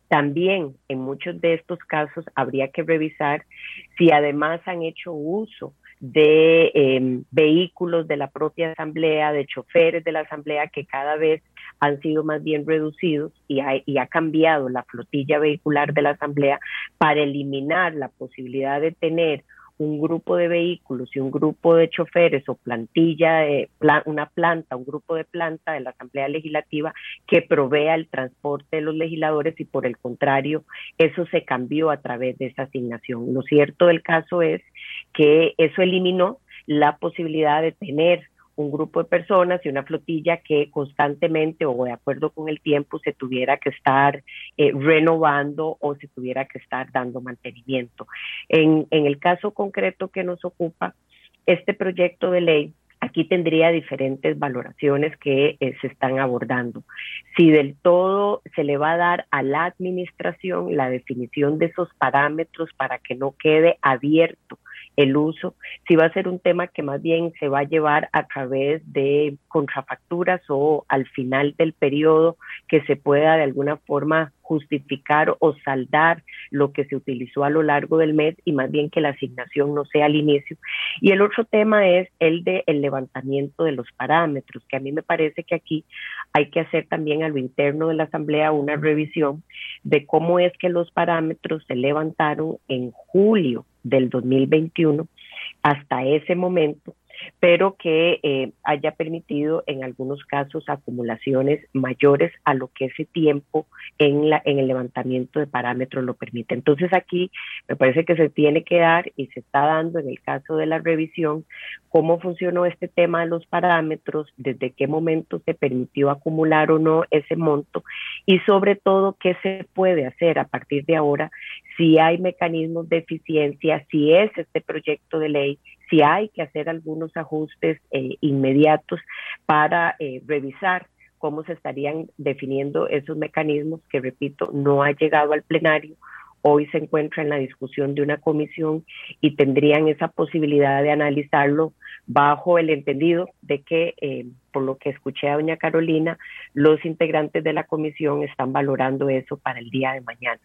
también en muchos de estos casos habría que revisar si además han hecho uso de em, vehículos de la propia asamblea, de choferes de la asamblea que cada vez han sido más bien reducidos y ha, cambiado la flotilla vehicular de la asamblea para eliminar la posibilidad de tener un grupo de vehículos y un grupo de choferes o plantilla, de, una planta, un grupo de planta de la Asamblea Legislativa que provea el transporte de los legisladores y por el contrario, eso se cambió a través de esa asignación. Lo cierto del caso es que eso eliminó la posibilidad de tener un grupo de personas y una flotilla que constantemente o de acuerdo con el tiempo se tuviera que estar eh, renovando o se tuviera que estar dando mantenimiento. En, en el caso concreto que nos ocupa, este proyecto de ley aquí tendría diferentes valoraciones que eh, se están abordando. Si del todo se le va a dar a la administración la definición de esos parámetros para que no quede abierto el uso, si va a ser un tema que más bien se va a llevar a través de contrafacturas o al final del periodo que se pueda de alguna forma justificar o saldar lo que se utilizó a lo largo del mes y más bien que la asignación no sea al inicio. Y el otro tema es el de el levantamiento de los parámetros, que a mí me parece que aquí hay que hacer también a lo interno de la Asamblea una revisión de cómo es que los parámetros se levantaron en julio del 2021 hasta ese momento pero que eh, haya permitido en algunos casos acumulaciones mayores a lo que ese tiempo en, la, en el levantamiento de parámetros lo permite. Entonces aquí me parece que se tiene que dar y se está dando en el caso de la revisión cómo funcionó este tema de los parámetros, desde qué momento se permitió acumular o no ese monto y sobre todo qué se puede hacer a partir de ahora si hay mecanismos de eficiencia, si es este proyecto de ley, si hay que hacer algunos ajustes eh, inmediatos para eh, revisar cómo se estarían definiendo esos mecanismos que, repito, no ha llegado al plenario. Hoy se encuentra en la discusión de una comisión y tendrían esa posibilidad de analizarlo bajo el entendido de que eh, por lo que escuché a doña Carolina, los integrantes de la comisión están valorando eso para el día de mañana.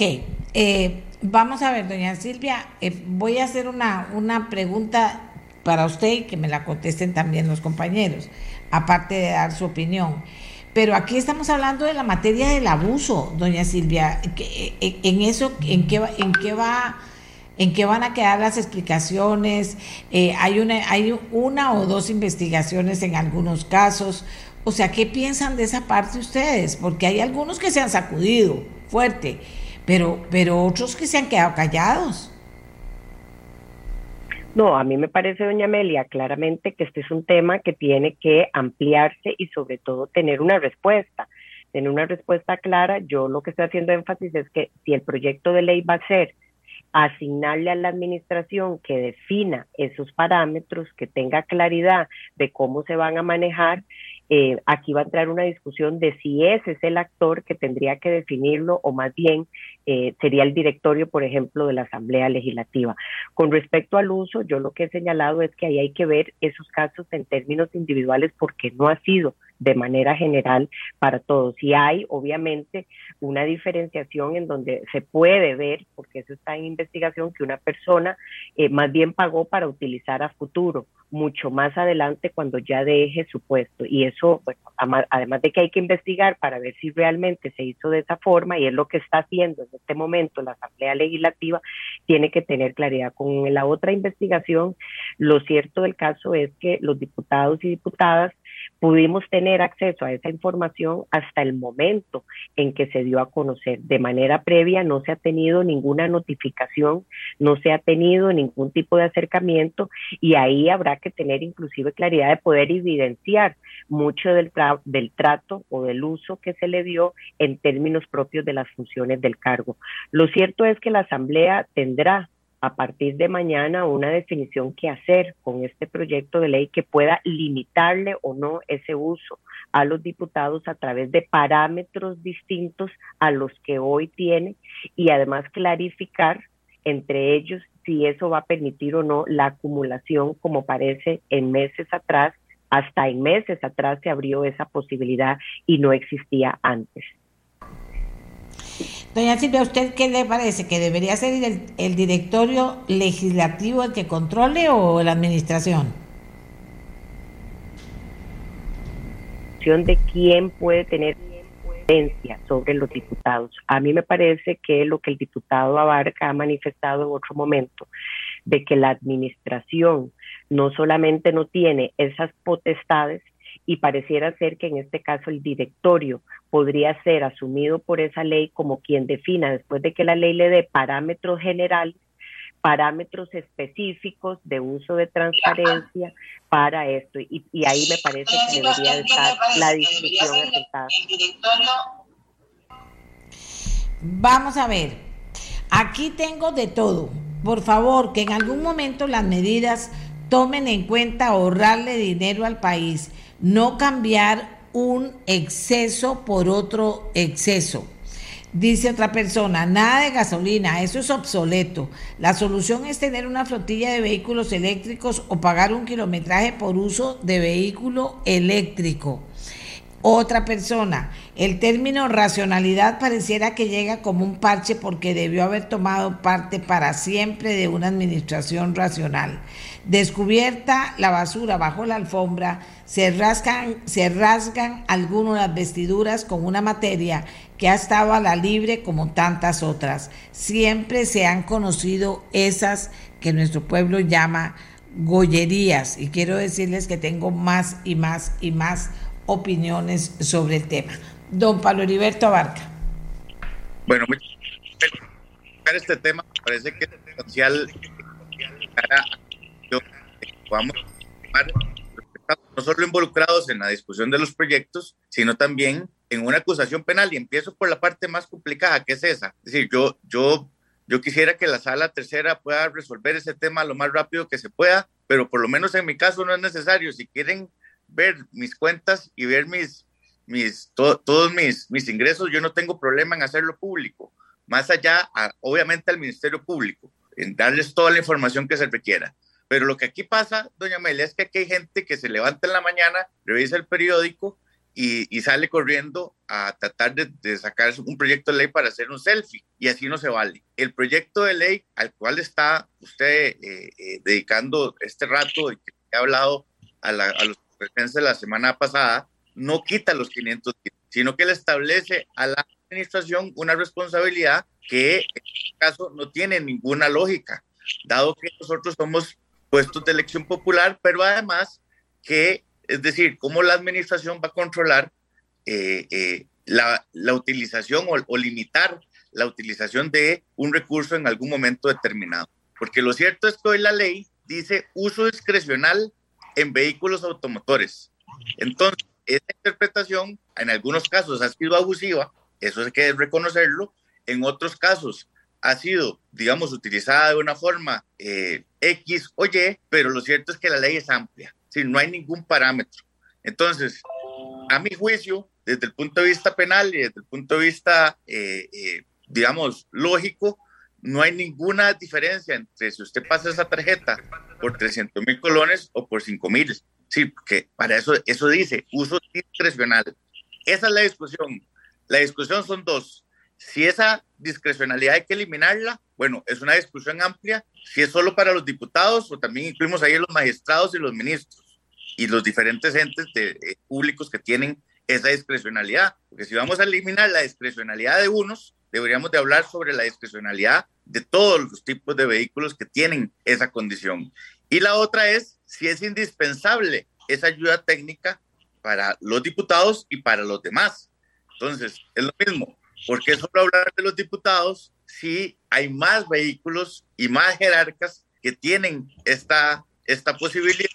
Ok, eh, vamos a ver, doña Silvia, eh, voy a hacer una, una pregunta para usted y que me la contesten también los compañeros, aparte de dar su opinión. Pero aquí estamos hablando de la materia del abuso, doña Silvia. Eh, ¿En eso, en qué, en qué va, en qué van a quedar las explicaciones? hay una, hay una o dos investigaciones en algunos casos. O sea, ¿qué piensan de esa parte ustedes? Porque hay algunos que se han sacudido fuerte pero, pero otros que se han quedado callados. No, a mí me parece, doña Amelia, claramente que este es un tema que tiene que ampliarse y sobre todo tener una respuesta. Tener una respuesta clara, yo lo que estoy haciendo énfasis es que si el proyecto de ley va a ser asignarle a la administración que defina esos parámetros, que tenga claridad de cómo se van a manejar, eh, aquí va a entrar una discusión de si ese es el actor que tendría que definirlo o más bien eh, sería el directorio, por ejemplo, de la Asamblea Legislativa. Con respecto al uso, yo lo que he señalado es que ahí hay que ver esos casos en términos individuales porque no ha sido de manera general para todos. Y hay, obviamente, una diferenciación en donde se puede ver, porque eso está en investigación, que una persona eh, más bien pagó para utilizar a futuro, mucho más adelante cuando ya deje su puesto. Y eso, bueno, además de que hay que investigar para ver si realmente se hizo de esa forma, y es lo que está haciendo en este momento la Asamblea Legislativa, tiene que tener claridad. Con la otra investigación, lo cierto del caso es que los diputados y diputadas pudimos tener acceso a esa información hasta el momento en que se dio a conocer. De manera previa no se ha tenido ninguna notificación, no se ha tenido ningún tipo de acercamiento y ahí habrá que tener inclusive claridad de poder evidenciar mucho del, del trato o del uso que se le dio en términos propios de las funciones del cargo. Lo cierto es que la Asamblea tendrá a partir de mañana una definición que hacer con este proyecto de ley que pueda limitarle o no ese uso a los diputados a través de parámetros distintos a los que hoy tiene y además clarificar entre ellos si eso va a permitir o no la acumulación como parece en meses atrás, hasta en meses atrás se abrió esa posibilidad y no existía antes. Doña Silvia, ¿usted qué le parece? ¿Que debería ser el, directorio legislativo el que controle o la administración? de quién puede tener influencia sobre los diputados. A mí me parece que lo que el diputado Abarca ha manifestado en otro momento, de que la administración no solamente no tiene esas potestades, y pareciera ser que en este caso el directorio podría ser asumido por esa ley como quien defina, después de que la ley le dé parámetros generales, parámetros específicos de uso de transparencia para esto. Y, ahí me parece que debería estar la discusión aceptada. Vamos a ver, aquí tengo de todo. Por favor, que en algún momento las medidas tomen en cuenta ahorrarle dinero al país no cambiar un exceso por otro exceso. Dice otra persona, nada de gasolina, eso es obsoleto. La solución es tener una flotilla de vehículos eléctricos o pagar un kilometraje por uso de vehículo eléctrico. Otra persona, el término racionalidad pareciera que llega como un parche porque debió haber tomado parte para siempre de una administración racional. Descubierta la basura bajo la alfombra, se rasgan, se rasgan algunas vestiduras con una materia que ha estado a la libre como tantas otras. Siempre se han conocido esas que nuestro pueblo llama gollerías y quiero decirles que tengo más y más y más opiniones sobre el tema. Don Pablo Heriberto Abarca. Bueno, este tema parece que es esencial para vamos no solo involucrados en la discusión de los proyectos, sino también en una acusación penal. Y empiezo por la parte más complicada, que es esa. Es decir, yo, yo, yo quisiera que la sala tercera pueda resolver ese tema lo más rápido que se pueda, pero por lo menos en mi caso no es necesario. Si quieren ver mis cuentas y ver mis, mis, todos mis, mis ingresos, yo no tengo problema en hacerlo público. Más allá, obviamente, al Ministerio Público, en darles toda la información que se requiera. Pero lo que aquí pasa, doña Amelia, es que aquí hay gente que se levanta en la mañana, revisa el periódico y, sale corriendo a tratar de, sacar un proyecto de ley para hacer un selfie y así no se vale. El proyecto de ley al cual está usted eh, eh, dedicando este rato y que he hablado a, los de la semana pasada no quita los 500 sino que le establece a la administración una responsabilidad que en este caso no tiene ninguna lógica, dado que nosotros somos puestos de elección popular, pero además que es decir, cómo la administración va a controlar eh, eh, la, utilización o, limitar la utilización de un recurso en algún momento determinado. Porque lo cierto es que hoy la ley dice uso discrecional en vehículos automotores. Entonces, esa interpretación en algunos casos ha sido abusiva, eso hay que reconocerlo, en otros casos ha sido, digamos, utilizada de una forma eh, X o Y, pero lo cierto es que la ley es amplia si no hay ningún parámetro. Entonces, a mi juicio, desde el punto de vista penal y desde el punto de vista, eh, eh, digamos, lógico, no hay ninguna diferencia entre si usted pasa esa tarjeta por 300 mil colones o por 5 mil. Sí, porque para eso, eso dice uso discrecional. Esa es la discusión. La discusión son dos. Si esa discrecionalidad hay que eliminarla, bueno, es una discusión amplia. Si es solo para los diputados o también incluimos ahí los magistrados y los ministros y los diferentes entes eh, públicos que tienen esa discrecionalidad. Porque si vamos a eliminar la discrecionalidad de unos, deberíamos de hablar sobre la discrecionalidad de todos los tipos de vehículos que tienen esa condición. Y la otra es si es indispensable esa ayuda técnica para los diputados y para los demás. Entonces, es lo mismo. ¿Por qué solo hablar de los diputados si hay más vehículos y más jerarcas que tienen esta, esta posibilidad?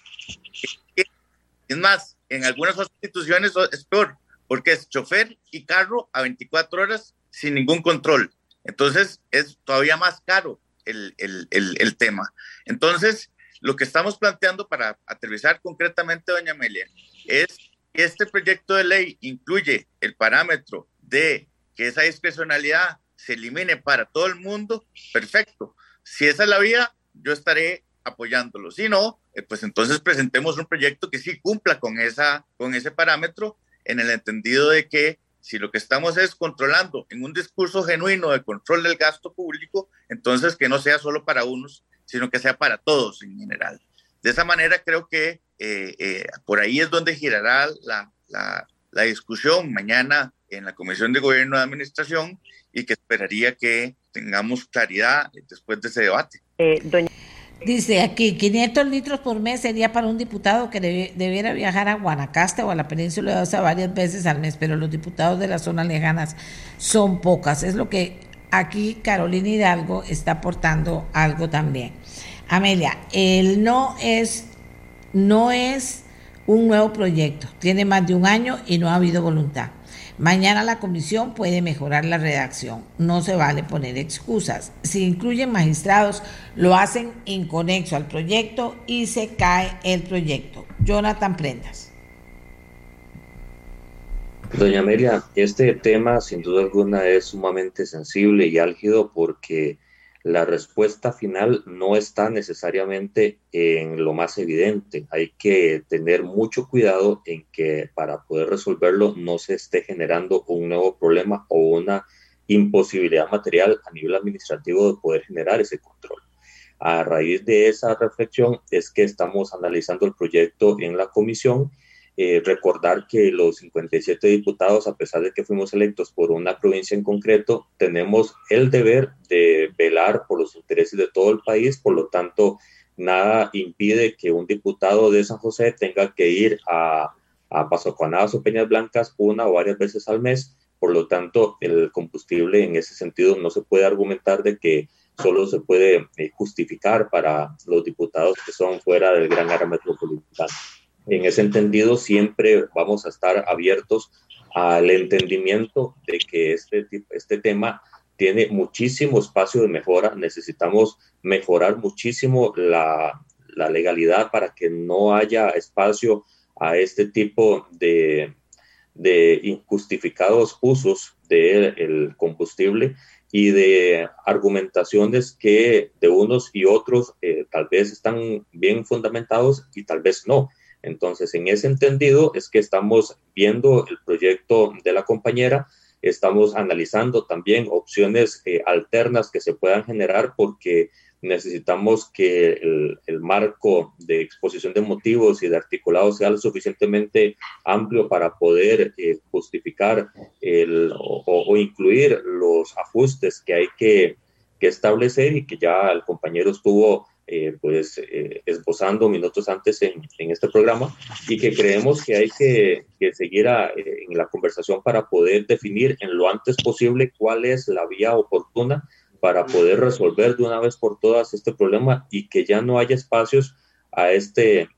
Es más, en algunas instituciones es peor, porque es chofer y carro a 24 horas sin ningún control. Entonces es todavía más caro el, el, el, tema. Entonces, lo que estamos planteando para aterrizar concretamente, doña Amelia, es que este proyecto de ley incluye el parámetro de que esa discrecionalidad se elimine para todo el mundo, perfecto. Si esa es la vía, yo estaré apoyándolo. Si no, eh, pues entonces presentemos un proyecto que sí cumpla con, esa, con ese parámetro en el entendido de que si lo que estamos es controlando en un discurso genuino de control del gasto público, entonces que no sea solo para unos, sino que sea para todos en general. De esa manera creo que eh, eh, por ahí es donde girará la, discusión mañana en la Comisión de Gobierno de Administración y que esperaría que tengamos claridad después de ese debate. Eh, Dice aquí, 500 litros por mes sería para un diputado que debiera viajar a Guanacaste o a la península de Osa varias veces al mes, pero los diputados de las zonas lejanas son pocas. Es lo que aquí Carolina Hidalgo está aportando algo también. Amelia, el no es, no es un nuevo proyecto, tiene más de un año y no ha habido voluntad. Mañana la comisión puede mejorar la redacción. No se vale poner excusas. Si incluyen magistrados, lo hacen inconexo al proyecto y se cae el proyecto. Jonathan Prendas. Doña Amelia, este tema sin duda alguna es sumamente sensible y álgido porque la respuesta final no está necesariamente en lo más evidente. Hay que tener mucho cuidado en que para poder resolverlo no se esté generando un nuevo problema o una imposibilidad material a nivel administrativo de poder generar ese control. A raíz de esa reflexión es que estamos analizando el proyecto en la comisión eh, recordar que los 57 diputados, a pesar de que fuimos electos por una provincia en concreto, tenemos el deber de velar por los intereses de todo el país, por lo tanto, nada impide que un diputado de San José tenga que ir a, a Pasoconadas o Peñas Blancas una o varias veces al mes. Por lo tanto, el combustible en ese sentido no se puede argumentar de que solo se puede eh, justificar para los diputados que son fuera del gran área metropolitana. En ese entendido, siempre vamos a estar abiertos al entendimiento de que este, este tema tiene muchísimo espacio de mejora. Necesitamos mejorar muchísimo la, legalidad para que no haya espacio a este tipo de, de injustificados usos del combustible y de argumentaciones que de unos y otros eh, tal vez están bien fundamentados y tal vez no. Entonces, en ese entendido es que estamos viendo el proyecto de la compañera, estamos analizando también opciones eh, alternas que se puedan generar porque necesitamos que el, marco de exposición de motivos y de articulado sea lo suficientemente amplio para poder eh, justificar el, o, incluir los ajustes que hay que, que, establecer y que ya el compañero estuvo eh, pues eh, esbozando minutos antes en, en, este programa y que creemos que hay que, que seguir en la conversación para poder definir en lo antes posible cuál es la vía oportuna para poder resolver de una vez por todas este problema y que ya no haya espacios a este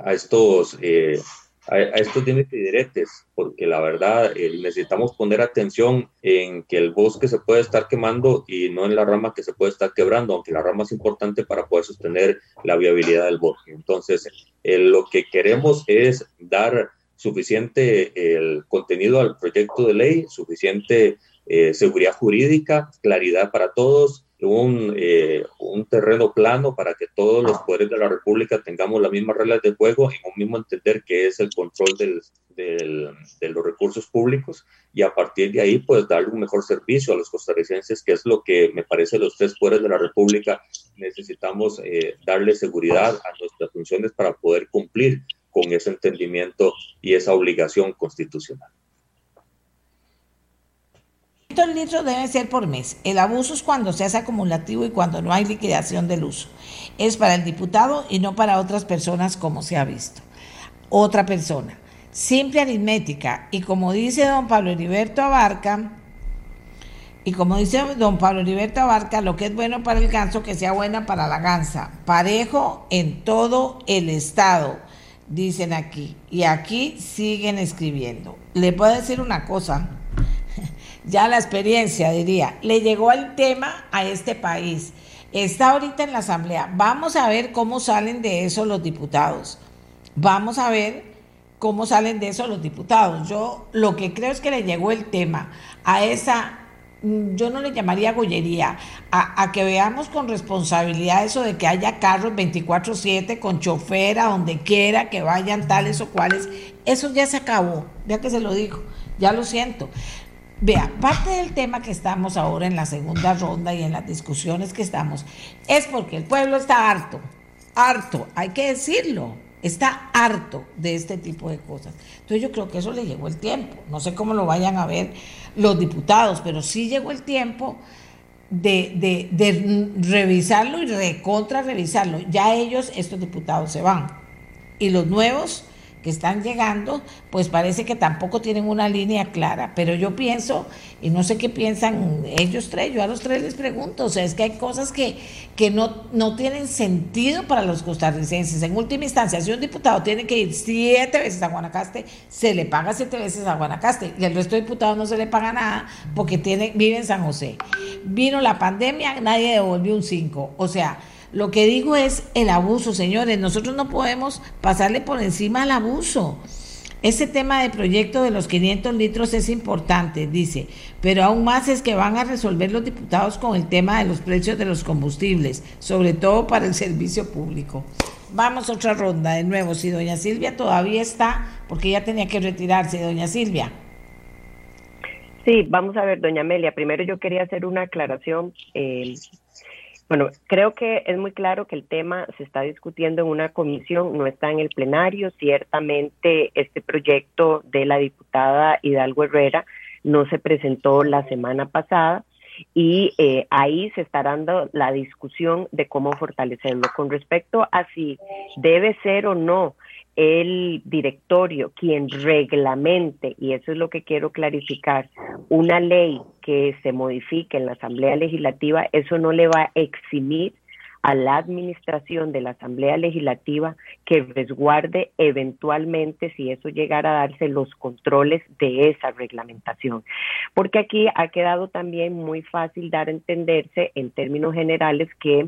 a estos eh, a, estos límites diretes, porque la verdad eh, necesitamos poner atención en que el bosque se puede estar quemando y no en la rama que se puede estar quebrando, aunque la rama es importante para poder sostener la viabilidad del bosque. Entonces, eh, lo que queremos es dar suficiente el contenido al proyecto de ley, suficiente eh, seguridad jurídica, claridad para todos, un, eh, un, terreno plano para que todos los poderes de la República tengamos las mismas reglas de juego y un mismo entender que es el control del, del, de los recursos públicos y a partir de ahí pues darle un mejor servicio a los costarricenses, que es lo que me parece los tres poderes de la República necesitamos eh, darle seguridad a nuestras funciones para poder cumplir con ese entendimiento y esa obligación constitucional litros debe ser por mes. El abuso es cuando se hace acumulativo y cuando no hay liquidación del uso. Es para el diputado y no para otras personas como se ha visto. Otra persona. Simple aritmética. Y como dice don Pablo Heriberto Abarca, y como dice don Pablo Heriberto Abarca, lo que es bueno para el ganso, que sea buena para la gansa. Parejo en todo el estado, dicen aquí. Y aquí siguen escribiendo. Le puedo decir una cosa ya la experiencia, diría, le llegó el tema a este país. Está ahorita en la Asamblea. Vamos a ver cómo salen de eso los diputados. Vamos a ver cómo salen de eso los diputados. Yo lo que creo es que le llegó el tema a esa, mm, yo no le llamaría gollería, a, que veamos con responsabilidad eso de que haya carros 24/7 con chofer a donde quiera, que vayan tales o cuales. Eso ya se acabó, ya que se lo dijo, ya lo siento. Vea, parte del tema que estamos ahora en la segunda ronda y en las discusiones que estamos es porque el pueblo está harto, harto, hay que decirlo, está harto de este tipo de cosas. Entonces yo creo que eso le llegó el tiempo. No sé cómo lo vayan a ver los diputados, pero sí llegó el tiempo de, de, revisarlo y recontra revisarlo. Ya ellos, estos diputados, se van. Y los nuevos que están llegando, pues parece que tampoco tienen una línea clara. Pero yo pienso, y no sé qué piensan ellos tres, yo a los tres les pregunto, o sea, es que hay cosas que, que no, no tienen sentido para los costarricenses. En última instancia, si un diputado tiene que ir siete veces a Guanacaste, se le paga siete veces a Guanacaste, y el resto de diputados no se le paga nada porque tiene, vive en San José. Vino la pandemia, nadie devolvió un cinco. O sea, lo que digo es el abuso, señores. Nosotros no podemos pasarle por encima al abuso. Ese tema de proyecto de los 500 litros es importante, dice, pero aún más es que van a resolver los diputados con el tema de los precios de los combustibles, sobre todo para el servicio público. Vamos a otra ronda de nuevo. Si doña Silvia todavía está, porque ya tenía que retirarse, doña Silvia. Sí, vamos a ver, doña Amelia. Primero yo quería hacer una aclaración. Eh, bueno, creo que es muy claro que el tema se está discutiendo en una comisión, no está en el plenario. Ciertamente este proyecto de la diputada Hidalgo Herrera no se presentó la semana pasada y eh, ahí se está dando la discusión de cómo fortalecerlo. Con respecto a si debe ser o no el directorio quien reglamente, y eso es lo que quiero clarificar, una ley que se modifique en la Asamblea Legislativa, eso no le va a eximir a la administración de la Asamblea Legislativa que resguarde eventualmente, si eso llegara a darse, los controles de esa reglamentación. Porque aquí ha quedado también muy fácil dar a entenderse en términos generales que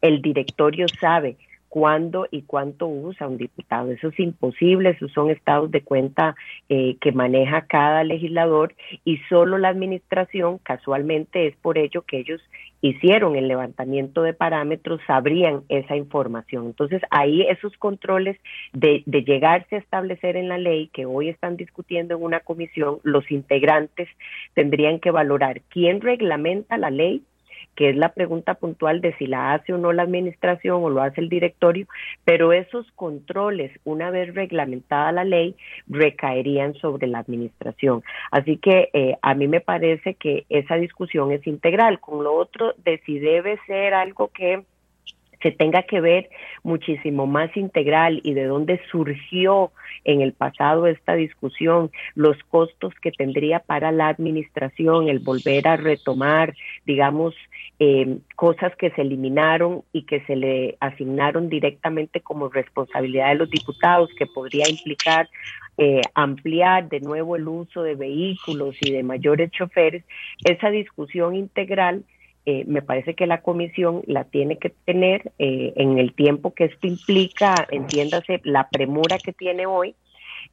el directorio sabe cuándo y cuánto usa un diputado. Eso es imposible, esos son estados de cuenta eh, que maneja cada legislador y solo la administración, casualmente es por ello que ellos hicieron el levantamiento de parámetros, sabrían esa información. Entonces, ahí esos controles de, de llegarse a establecer en la ley que hoy están discutiendo en una comisión, los integrantes tendrían que valorar quién reglamenta la ley que es la pregunta puntual de si la hace o no la administración o lo hace el directorio, pero esos controles, una vez reglamentada la ley, recaerían sobre la administración. Así que eh, a mí me parece que esa discusión es integral. Con lo otro, de si debe ser algo que se tenga que ver muchísimo más integral y de dónde surgió en el pasado esta discusión, los costos que tendría para la administración el volver a retomar, digamos, eh, cosas que se eliminaron y que se le asignaron directamente como responsabilidad de los diputados, que podría implicar eh, ampliar de nuevo el uso de vehículos y de mayores choferes, esa discusión integral eh, me parece que la comisión la tiene que tener eh, en el tiempo que esto implica, entiéndase, la premura que tiene hoy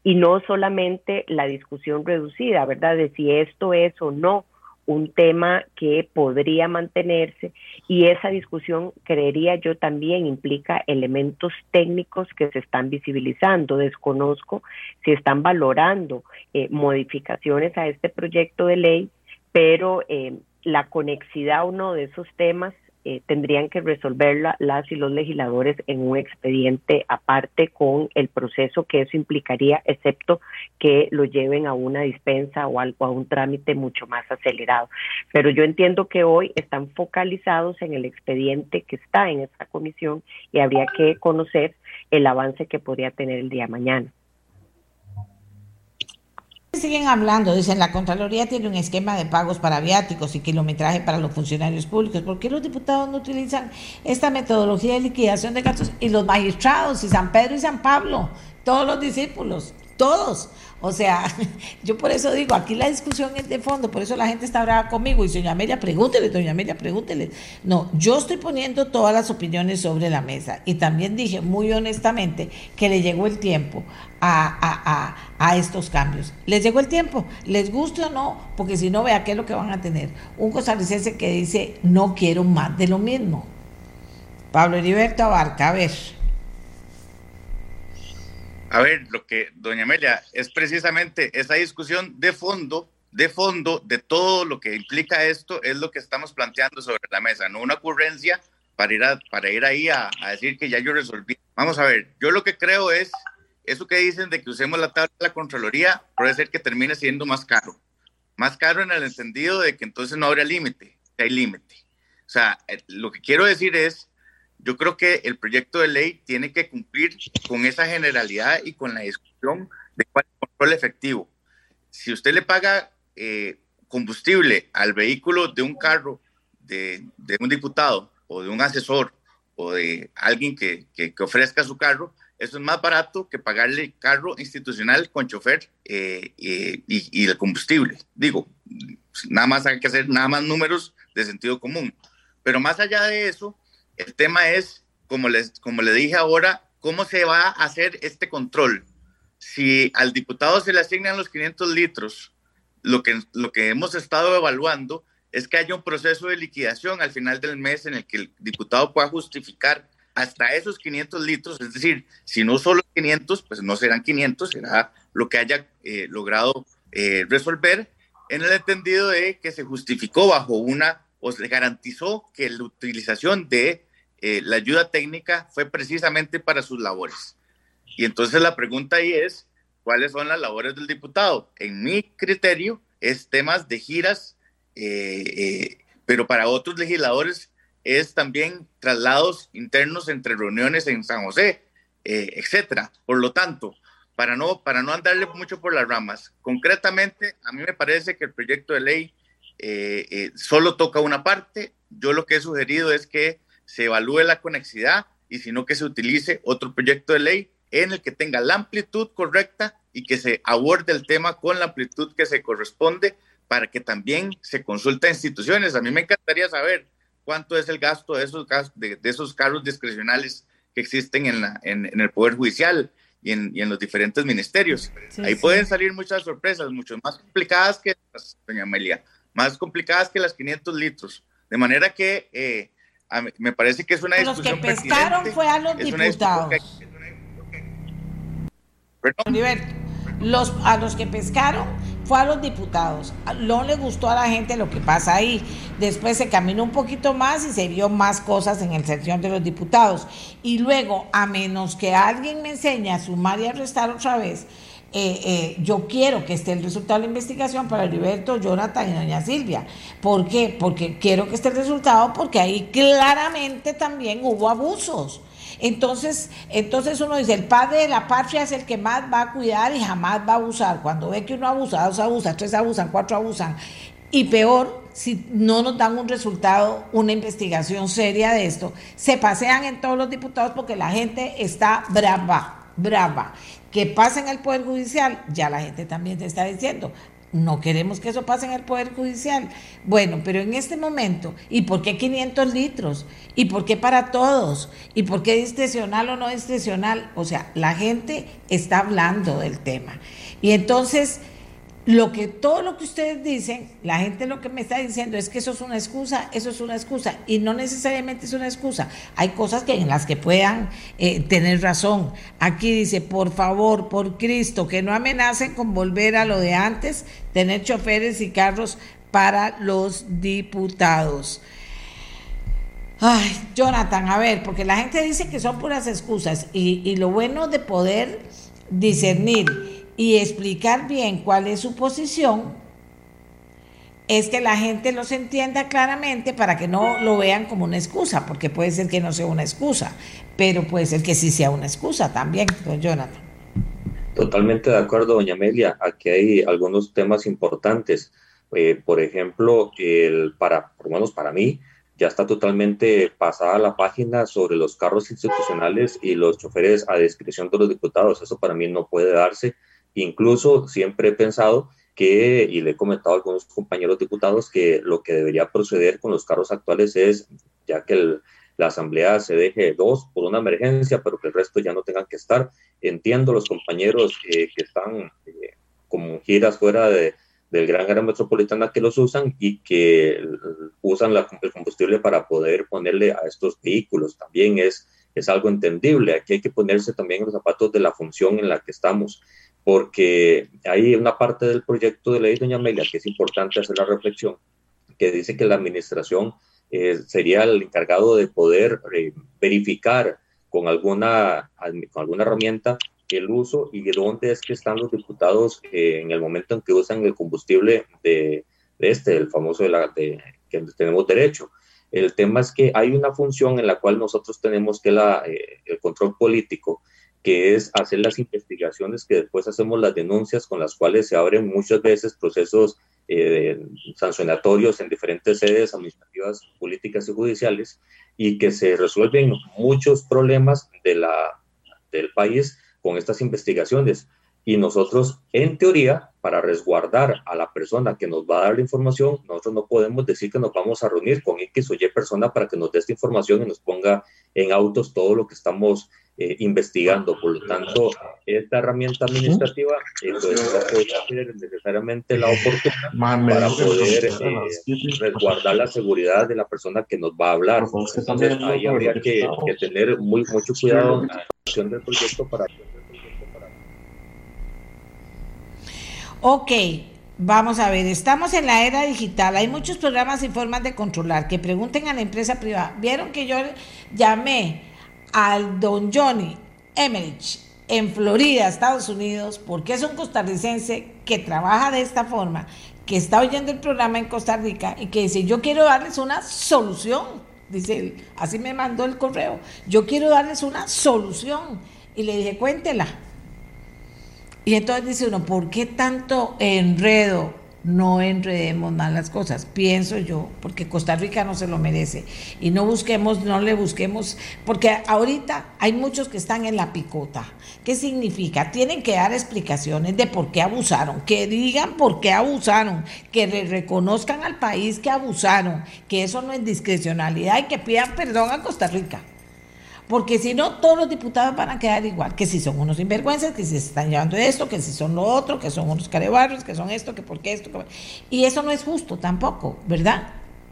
y no solamente la discusión reducida, ¿verdad? De si esto es o no un tema que podría mantenerse y esa discusión, creería yo, también implica elementos técnicos que se están visibilizando. Desconozco si están valorando eh, modificaciones a este proyecto de ley, pero eh, la conexidad o no de esos temas eh, tendrían que resolverla las y los legisladores en un expediente aparte con el proceso que eso implicaría, excepto que lo lleven a una dispensa o algo, a un trámite mucho más acelerado. Pero yo entiendo que hoy están focalizados en el expediente que está en esta comisión y habría que conocer el avance que podría tener el día mañana. Siguen hablando, dicen, la Contraloría tiene un esquema de pagos para viáticos y kilometraje para los funcionarios públicos. ¿Por qué los diputados no utilizan esta metodología de liquidación de gastos? Y los magistrados, y San Pedro y San Pablo, todos los discípulos, todos. O sea, yo por eso digo, aquí la discusión es de fondo, por eso la gente está brava conmigo. Y doña Amelia, pregúntele, doña Amelia, pregúntele. No, yo estoy poniendo todas las opiniones sobre la mesa. Y también dije muy honestamente que le llegó el tiempo a, a, estos cambios. Les llegó el tiempo, les guste o no, porque si no, vea qué es lo que van a tener. Un costarricense que dice, no quiero más de lo mismo. Pablo Heriberto Abarca, a ver. A ver, lo que, doña Amelia, es precisamente esa discusión de fondo, de fondo, de todo lo que implica esto, es lo que estamos planteando sobre la mesa, no una ocurrencia para ir, para ir ahí a, a decir que ya yo resolví. Vamos a ver, yo lo que creo es, eso que dicen de que usemos la tabla de la Contraloría, puede ser que termine siendo más caro. Más caro en el entendido de que entonces no habría límite, hay límite. O sea, eh, lo que quiero decir es yo creo que el proyecto de ley tiene que cumplir con esa generalidad y con la discusión de cuál es el control efectivo. Si usted le paga eh, combustible al vehículo de un carro de, un diputado o de un asesor o de alguien que, ofrezca su carro, eso es más barato que pagarle carro institucional con chofer eh, eh, y, y, el combustible. Digo, nada más hay que hacer nada más números de sentido común. Pero más allá de eso, el tema es, como les, como le dije ahora, cómo se va a hacer este control. Si al diputado se le asignan los 500 litros, lo que, lo que hemos estado evaluando es que haya un proceso de liquidación al final del mes en el que el diputado pueda justificar hasta esos 500 litros, es decir, si no solo 500, pues no serán 500, será lo que haya eh, logrado eh, resolver en el entendido de que se justificó bajo una o se garantizó que la utilización de eh, la ayuda técnica fue precisamente para sus labores. Y entonces la pregunta ahí es, ¿cuáles son las labores del diputado? En mi criterio, es temas de giras, eh, eh, pero para otros legisladores es también traslados internos entre reuniones en San José, etcétera. Por lo tanto, para no, para no andarle mucho por las ramas, concretamente, a mí me parece que el proyecto de ley solo toca una parte. Yo lo que he sugerido es que se evalúe la conexidad y sino que se utilice otro proyecto de ley en el que tenga la amplitud correcta y que se aborde el tema con la amplitud que se corresponde para que también se consulte a instituciones. A mí me encantaría saber cuánto es el gasto de esos, de, esos carros discrecionales que existen en, la, en, el Poder Judicial y en, y en los diferentes ministerios. Ahí pueden salir muchas sorpresas, mucho más complicadas que las, doña Amelia, más complicadas que las 500 litros. De manera que eh, me parece que es una discusión. Los que pescaron fue a los diputados. Los, a los que pescaron fue a los diputados. No le gustó a la gente lo que pasa ahí. Después se caminó un poquito más y se vio más cosas en el sección de los diputados. Y luego, a menos que alguien me enseñe a sumar y a restar otra vez, eh, eh, yo quiero que esté el resultado de la investigación para Heriberto, Jonathan y doña Silvia. ¿Por qué? Porque quiero que esté el resultado porque ahí claramente también hubo abusos. Entonces, entonces uno dice, el padre de la patria es el que más va a cuidar y jamás va a abusar. Cuando ve que uno abusa, dos abusan, tres abusan, cuatro abusan. Y peor, si no nos dan un resultado, una investigación seria de esto, se pasean en todos los diputados porque la gente está brava, brava. Que pasa en el Poder Judicial, ya la gente también te está diciendo, no queremos que eso pase en el Poder Judicial. Bueno, pero en este momento, ¿y por qué 500 litros? ¿Y por qué para todos? ¿Y por qué discrecional o no discrecional? O sea, la gente está hablando del tema. Y entonces lo que todo lo que ustedes dicen, la gente lo que me está diciendo es que eso es una excusa, eso es una excusa y no necesariamente es una excusa. Hay cosas que en las que puedan eh, tener razón. Aquí dice, por favor, por Cristo, que no amenacen con volver a lo de antes, tener choferes y carros para los diputados. Ay, Jonathan, a ver, porque la gente dice que son puras excusas y, y lo bueno de poder discernir y explicar bien cuál es su posición, es que la gente los entienda claramente para que no lo vean como una excusa, porque puede ser que no sea una excusa, pero puede ser que sí sea una excusa también, don Jonathan. Totalmente de acuerdo, doña Amelia. Aquí hay algunos temas importantes. Eh, por ejemplo, el para, por lo menos para mí, ya está totalmente pasada la página sobre los carros institucionales y los choferes a discreción de los diputados. Eso para mí no puede darse Incluso siempre he pensado que, y le he comentado a algunos compañeros diputados, que lo que debería proceder con los carros actuales es, ya que la asamblea se deje dos por una emergencia, pero que el resto ya no tengan que estar. Entiendo los compañeros que están eh, como giras fuera de, del gran área metropolitana que los usan y que usan el combustible para poder ponerle a estos vehículos. También es, es algo entendible. Aquí hay que ponerse también los zapatos de la función en la que estamos porque hay una parte del proyecto de ley, doña Amelia, que es importante hacer la reflexión, que dice que la administración eh, sería el encargado de poder eh, verificar con alguna, con alguna herramienta el uso y dónde es que están los diputados eh, en el momento en que usan el combustible de, este, el famoso de la de, que tenemos derecho. El tema es que hay una función en la cual nosotros tenemos que la, el control político que es hacer las investigaciones que después hacemos las denuncias con las cuales se abren muchas veces procesos eh, sancionatorios en diferentes sedes administrativas, políticas y judiciales y que se resuelven muchos problemas de la, del país con estas investigaciones. Y nosotros, en teoría, para resguardar a la persona que nos va a dar la información, nosotros no podemos decir que nos vamos a reunir con X o Y persona para que nos dé esta información y nos ponga en autos todo lo que estamos eh, investigando. Por lo tanto, esta herramienta administrativa eh, pues, no puede ser necesariamente la oportunidad para poder eh, resguardar la seguridad de la persona que nos va a hablar. Entonces, ahí habría que, tener muy, mucho cuidado en la acción del proyecto para... Ok, Vamos a ver, estamos en la era digital, hay muchos programas y formas de controlar, que pregunten a la empresa privada. Vieron que yo llamé al don Johnny Emmerich en Florida, Estados Unidos, porque es un costarricense que trabaja de esta forma, que está oyendo el programa en Costa Rica y que dice, yo quiero darles una solución, dice él, así me mandó el correo, yo quiero darles una solución. Y le dije, cuéntela. Y entonces dice uno, ¿por qué tanto enredo? No enredemos más las cosas, pienso yo, porque Costa Rica no se lo merece. Y no busquemos, no le busquemos, porque ahorita hay muchos que están en la picota. ¿Qué significa? Tienen que dar explicaciones de por qué abusaron, que digan por qué abusaron, que le reconozcan al país que abusaron, que eso no es discrecionalidad y que pidan perdón a Costa Rica. Porque si no, todos los diputados van a quedar igual, que si son unos sinvergüenzas, que si se están llevando esto, que si son lo otro, que son unos carebarros, que son esto, que por qué esto. Y eso no es justo tampoco, ¿verdad?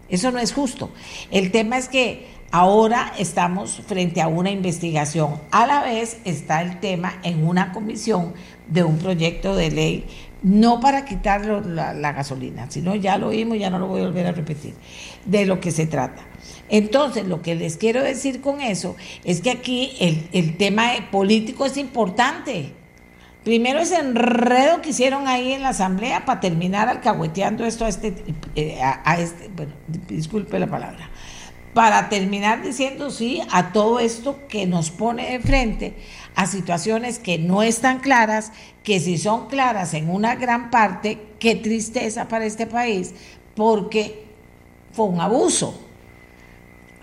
Eso no es justo. El tema es que ahora estamos frente a una investigación. A la vez está el tema en una comisión de un proyecto de ley, no para quitar la, gasolina, sino ya lo oímos, ya no lo voy a volver a repetir, de lo que se trata entonces, lo que les quiero decir con eso es que aquí el, tema político es importante. Primero ese enredo que hicieron ahí en la asamblea para terminar alcahueteando esto a este, eh, a, este, bueno, disculpe la palabra, para terminar diciendo sí a todo esto que nos pone de frente a situaciones que no están claras, que si son claras en una gran parte, qué tristeza para este país, porque fue un abuso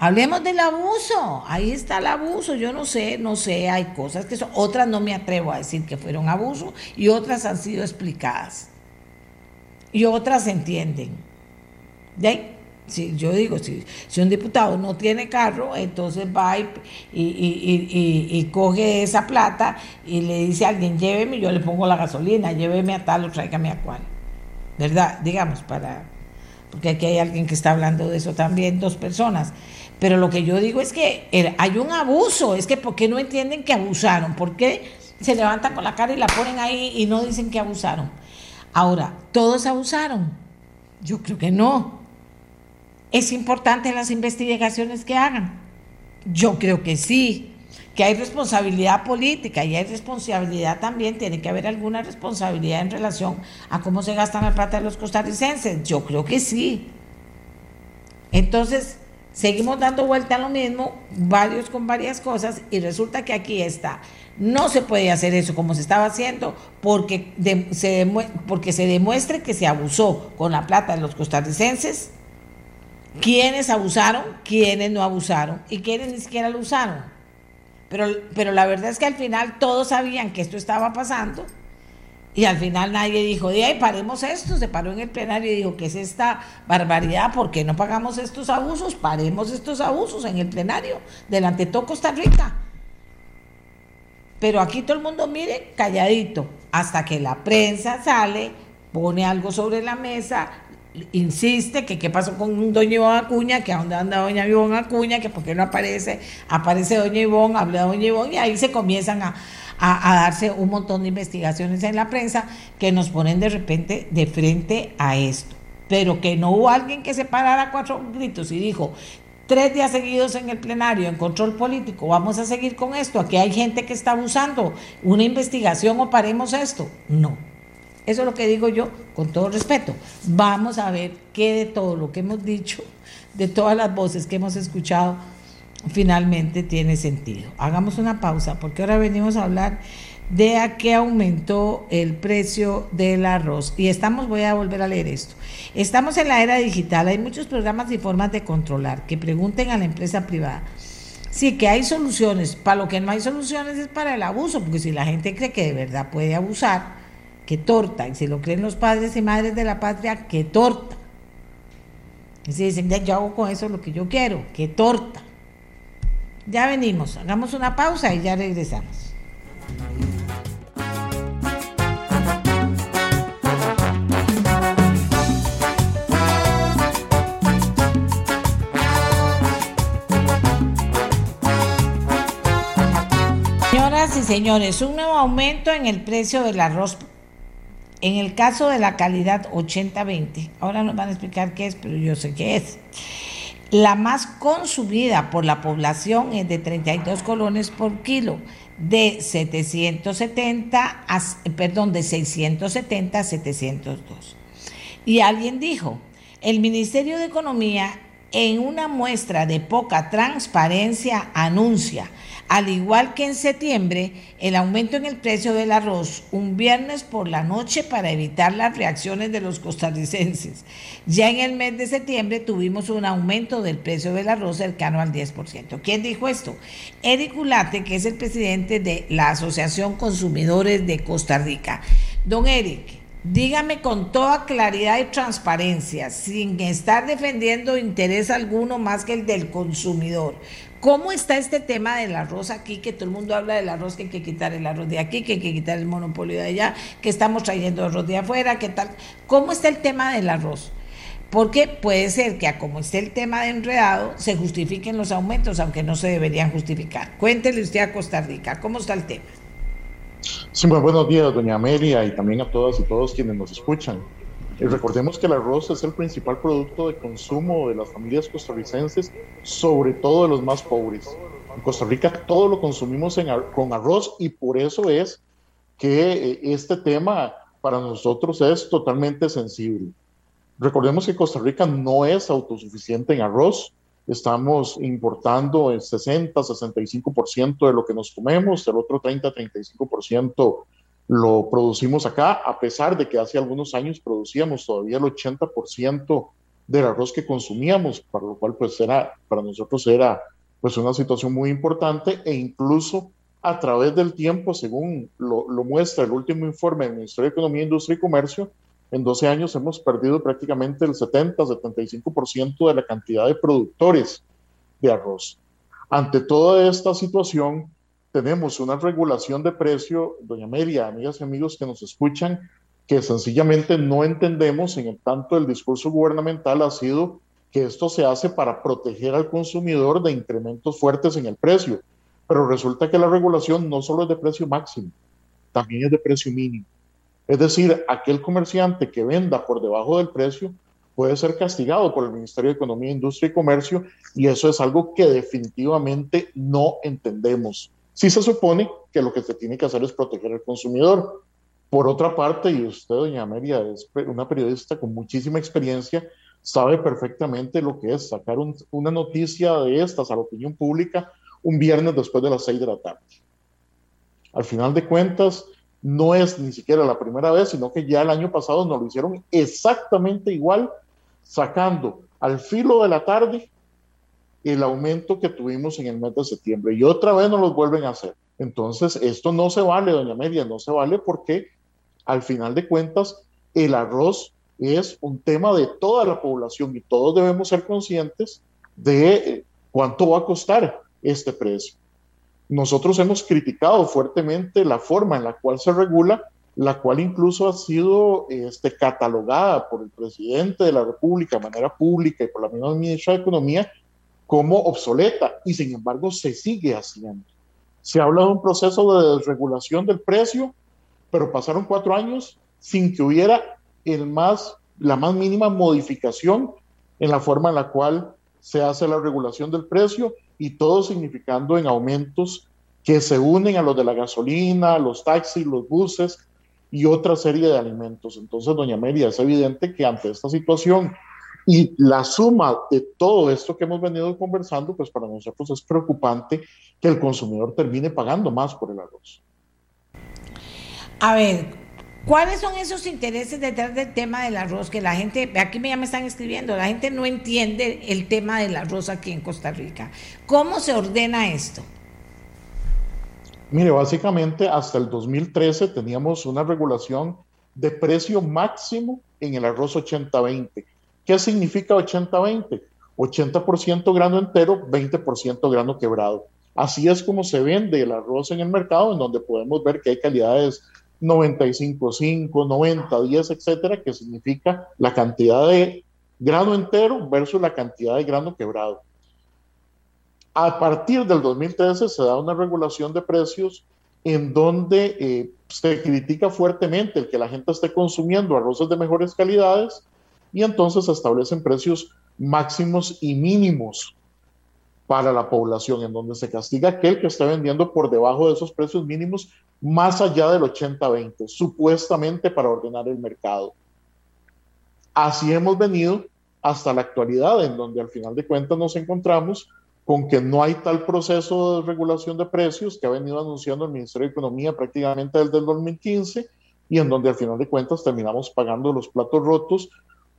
Hablemos del abuso, ahí está el abuso, yo no sé, no sé, hay cosas que son, otras no me atrevo a decir que fueron abuso y otras han sido explicadas y otras se entienden. ¿De? Si yo digo, si, si, un diputado no tiene carro, entonces va y, y, coge esa plata y le dice a alguien, lléveme, yo le pongo la gasolina, lléveme a tal o tráigame a cual. ¿Verdad? Digamos, para, porque aquí hay alguien que está hablando de eso también, dos personas. Pero lo que yo digo es que hay un abuso, es que ¿por qué no entienden que abusaron? ¿Por qué se levantan con la cara y la ponen ahí y no dicen que abusaron? Ahora, ¿todos abusaron? Yo creo que no. ¿Es importante las investigaciones que hagan? Yo creo que sí. Que hay responsabilidad política y hay responsabilidad también, tiene que haber alguna responsabilidad en relación a cómo se gastan la plata de los costarricenses. Yo creo que sí. Entonces, Seguimos dando vuelta a lo mismo, varios con varias cosas, y resulta que aquí está. No se puede hacer eso como se estaba haciendo porque, se, porque se demuestre que se abusó con la plata de los costarricenses, quiénes abusaron, quiénes no abusaron y quiénes ni siquiera lo usaron. Pero, pero la verdad es que al final todos sabían que esto estaba pasando y al final nadie dijo, de ahí paremos esto, se paró en el plenario y dijo, ¿qué es esta barbaridad? ¿Por qué no pagamos estos abusos? Paremos estos abusos en el plenario, delante de todo Costa Rica. Pero aquí todo el mundo mire calladito, hasta que la prensa sale, pone algo sobre la mesa, insiste que qué pasó con doña Ivonne Acuña, que a dónde anda doña Ivonne Acuña, que por qué no aparece, aparece doña Ivonne, habla doña Ivonne, y ahí se comienzan a, a, darse un montón de investigaciones en la prensa que nos ponen de repente de frente a esto. Pero que no hubo alguien que se parara cuatro gritos y dijo, tres días seguidos en el plenario en control político, vamos a seguir con esto, aquí hay gente que está abusando, una investigación o paremos esto. No. Eso es lo que digo yo con todo respeto. Vamos a ver qué de todo lo que hemos dicho, de todas las voces que hemos escuchado, finalmente tiene sentido. Hagamos una pausa porque ahora venimos a hablar de a qué aumentó el precio del arroz. Y estamos, voy a volver a leer esto. Estamos en la era digital, hay muchos programas y formas de controlar. Que pregunten a la empresa privada. Sí, que hay soluciones. Para lo que no hay soluciones es para el abuso, porque si la gente cree que de verdad puede abusar, que torta. Y si lo creen los padres y madres de la patria, que torta. Y si dicen, yo hago con eso lo que yo quiero, que torta. Ya venimos, hagamos una pausa y ya regresamos. Señoras y señores, un nuevo aumento en el precio del arroz. En el caso de la calidad 80-20, ahora nos van a explicar qué es, pero yo sé qué es. La más consumida por la población es de 32 colones por kilo, de 770 a, perdón, de 670 a 702. Y alguien dijo, el Ministerio de Economía en una muestra de poca transparencia anuncia al igual que en septiembre, el aumento en el precio del arroz un viernes por la noche para evitar las reacciones de los costarricenses. Ya en el mes de septiembre tuvimos un aumento del precio del arroz cercano al 10%. ¿Quién dijo esto? Eric Ulate, que es el presidente de la Asociación Consumidores de Costa Rica. Don Eric, Dígame con toda claridad y transparencia, sin estar defendiendo interés alguno más que el del consumidor. ¿Cómo está este tema del arroz aquí? Que todo el mundo habla del arroz, que hay que quitar el arroz de aquí, que hay que quitar el monopolio de allá, que estamos trayendo arroz de afuera, que tal. ¿Cómo está el tema del arroz? Porque puede ser que a como esté el tema de enredado, se justifiquen los aumentos, aunque no se deberían justificar. Cuéntele usted a Costa Rica, ¿cómo está el tema? Sí, muy buenos días, doña Amelia, y también a todas y todos quienes nos escuchan. Y recordemos que el arroz es el principal producto de consumo de las familias costarricenses, sobre todo de los más pobres. En Costa Rica todo lo consumimos con arroz y por eso es que eh, este tema para nosotros es totalmente sensible. Recordemos que Costa Rica no es autosuficiente en arroz. Estamos importando el 60-65% de lo que nos comemos, el otro 30-35% lo producimos acá, a pesar de que hace algunos años producíamos todavía el 80% del arroz que consumíamos, para lo cual pues era, para nosotros era pues una situación muy importante e incluso a través del tiempo, según lo, lo muestra el último informe del Ministerio de Economía, Industria y Comercio, en 12 años hemos perdido prácticamente el 70-75% de la cantidad de productores de arroz. Ante toda esta situación, tenemos una regulación de precio, doña María, amigas y amigos que nos escuchan, que sencillamente no entendemos, en el tanto el discurso gubernamental ha sido que esto se hace para proteger al consumidor de incrementos fuertes en el precio, pero resulta que la regulación no solo es de precio máximo, también es de precio mínimo. Es decir, aquel comerciante que venda por debajo del precio puede ser castigado por el Ministerio de Economía, Industria y Comercio y eso es algo que definitivamente no entendemos. Sí se supone que lo que se tiene que hacer es proteger al consumidor. Por otra parte, y usted, doña Amelia, es una periodista con muchísima experiencia, sabe perfectamente lo que es sacar una noticia de estas a la opinión pública un viernes después de las seis de la tarde. Al final de cuentas, no es ni siquiera la primera vez, sino que ya el año pasado nos lo hicieron exactamente igual, sacando al filo de la tarde el aumento que tuvimos en el mes de septiembre y otra vez nos lo vuelven a hacer. Entonces, esto no se vale, doña Media, no se vale porque al final de cuentas el arroz es un tema de toda la población y todos debemos ser conscientes de eh, cuánto va a costar este precio. Nosotros hemos criticado fuertemente la forma en la cual se regula, la cual incluso ha sido este, catalogada por el presidente de la República de manera pública y por la misma ministra de Economía como obsoleta y sin embargo se sigue haciendo. Se habla de un proceso de desregulación del precio, pero pasaron cuatro años sin que hubiera el más, la más mínima modificación en la forma en la cual se hace la regulación del precio y todo significando en aumentos que se unen a los de la gasolina, los taxis, los buses y otra serie de alimentos. Entonces, doña María, es evidente que ante esta situación y la suma de todo esto que hemos venido conversando, pues para nosotros es preocupante que el consumidor termine pagando más por el arroz. A ver, ¿cuáles son esos intereses detrás del tema del arroz? Que la gente, aquí ya me están escribiendo, la gente no entiende el tema del arroz aquí en Costa Rica. ¿Cómo se ordena esto? Mire, básicamente hasta el 2013 teníamos una regulación de precio máximo en el arroz 80-20 ¿Qué significa 80-20? 80%, grano entero, 20% grano quebrado. Así es como se vende el arroz en el mercado, en donde podemos ver que hay calidades 95, 90, 10, etcétera, que significa la cantidad de grano entero versus la cantidad de grano quebrado. A partir del 2013 se da una regulación de precios en donde eh, se critica fuertemente el que la gente esté consumiendo arroces de mejores calidades y entonces establecen precios máximos y mínimos para la población, en donde se castiga aquel que esté vendiendo por debajo de esos precios mínimos más allá del 80-20, supuestamente para ordenar el mercado. Así hemos venido hasta la actualidad, en donde al final de cuentas nos encontramos con que no hay tal proceso de regulación de precios que ha venido anunciando el Ministerio de Economía prácticamente desde el 2015 y en donde al final de cuentas terminamos pagando los platos rotos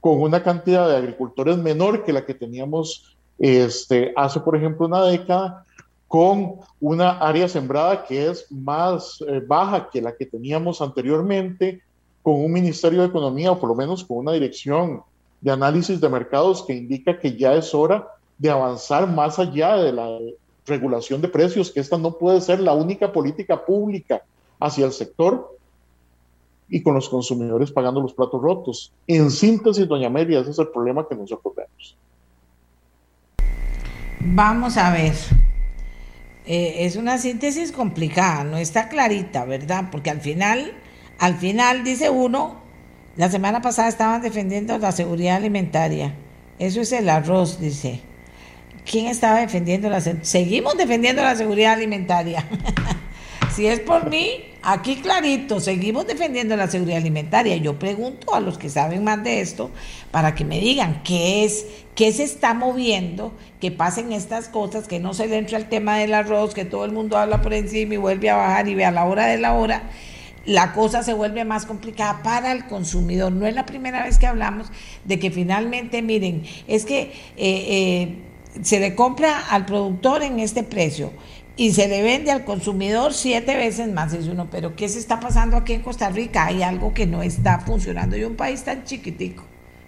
con una cantidad de agricultores menor que la que teníamos este, hace, por ejemplo, una década, con una área sembrada que es más eh, baja que la que teníamos anteriormente, con un Ministerio de Economía, o por lo menos con una dirección de análisis de mercados que indica que ya es hora de avanzar más allá de la regulación de precios, que esta no puede ser la única política pública hacia el sector y con los consumidores pagando los platos rotos. En síntesis, doña Amelia, ese es el problema que nos ocurremos. Vamos a ver. Eh, es una síntesis complicada, no está clarita, ¿verdad? Porque al final, al final dice uno, la semana pasada estaban defendiendo la seguridad alimentaria. Eso es el arroz, dice. ¿Quién estaba defendiendo la Seguimos defendiendo la seguridad alimentaria. si es por mí, aquí clarito, seguimos defendiendo la seguridad alimentaria. Yo pregunto a los que saben más de esto para que me digan qué es, qué se está moviendo, que pasen estas cosas, que no se le entre al tema del arroz, que todo el mundo habla por encima y vuelve a bajar y ve a la hora de la hora la cosa se vuelve más complicada para el consumidor. No es la primera vez que hablamos de que finalmente, miren, es que eh, eh, se le compra al productor en este precio y se le vende al consumidor siete veces más. Es uno, pero ¿qué se está pasando aquí en Costa Rica? Hay algo que no está funcionando. Y un país tan chiquitico,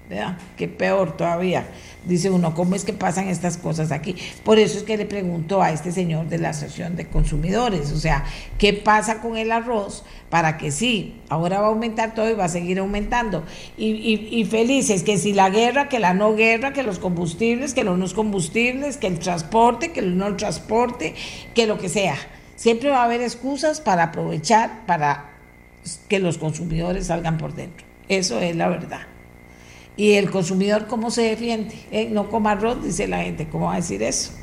¿verdad? Que peor todavía dice uno, ¿cómo es que pasan estas cosas aquí? Por eso es que le pregunto a este señor de la Asociación de Consumidores, o sea, ¿qué pasa con el arroz para que sí, ahora va a aumentar todo y va a seguir aumentando? Y, felices que si la guerra, que la no guerra, que los combustibles, que los no combustibles, que el transporte, que el no transporte, que lo que sea. Siempre va a haber excusas para aprovechar, para que los consumidores salgan por dentro. Eso es la verdad. ¿Y el consumidor cómo se defiende? Eh, no coma arroz, dice la gente. ¿Cómo va a decir eso?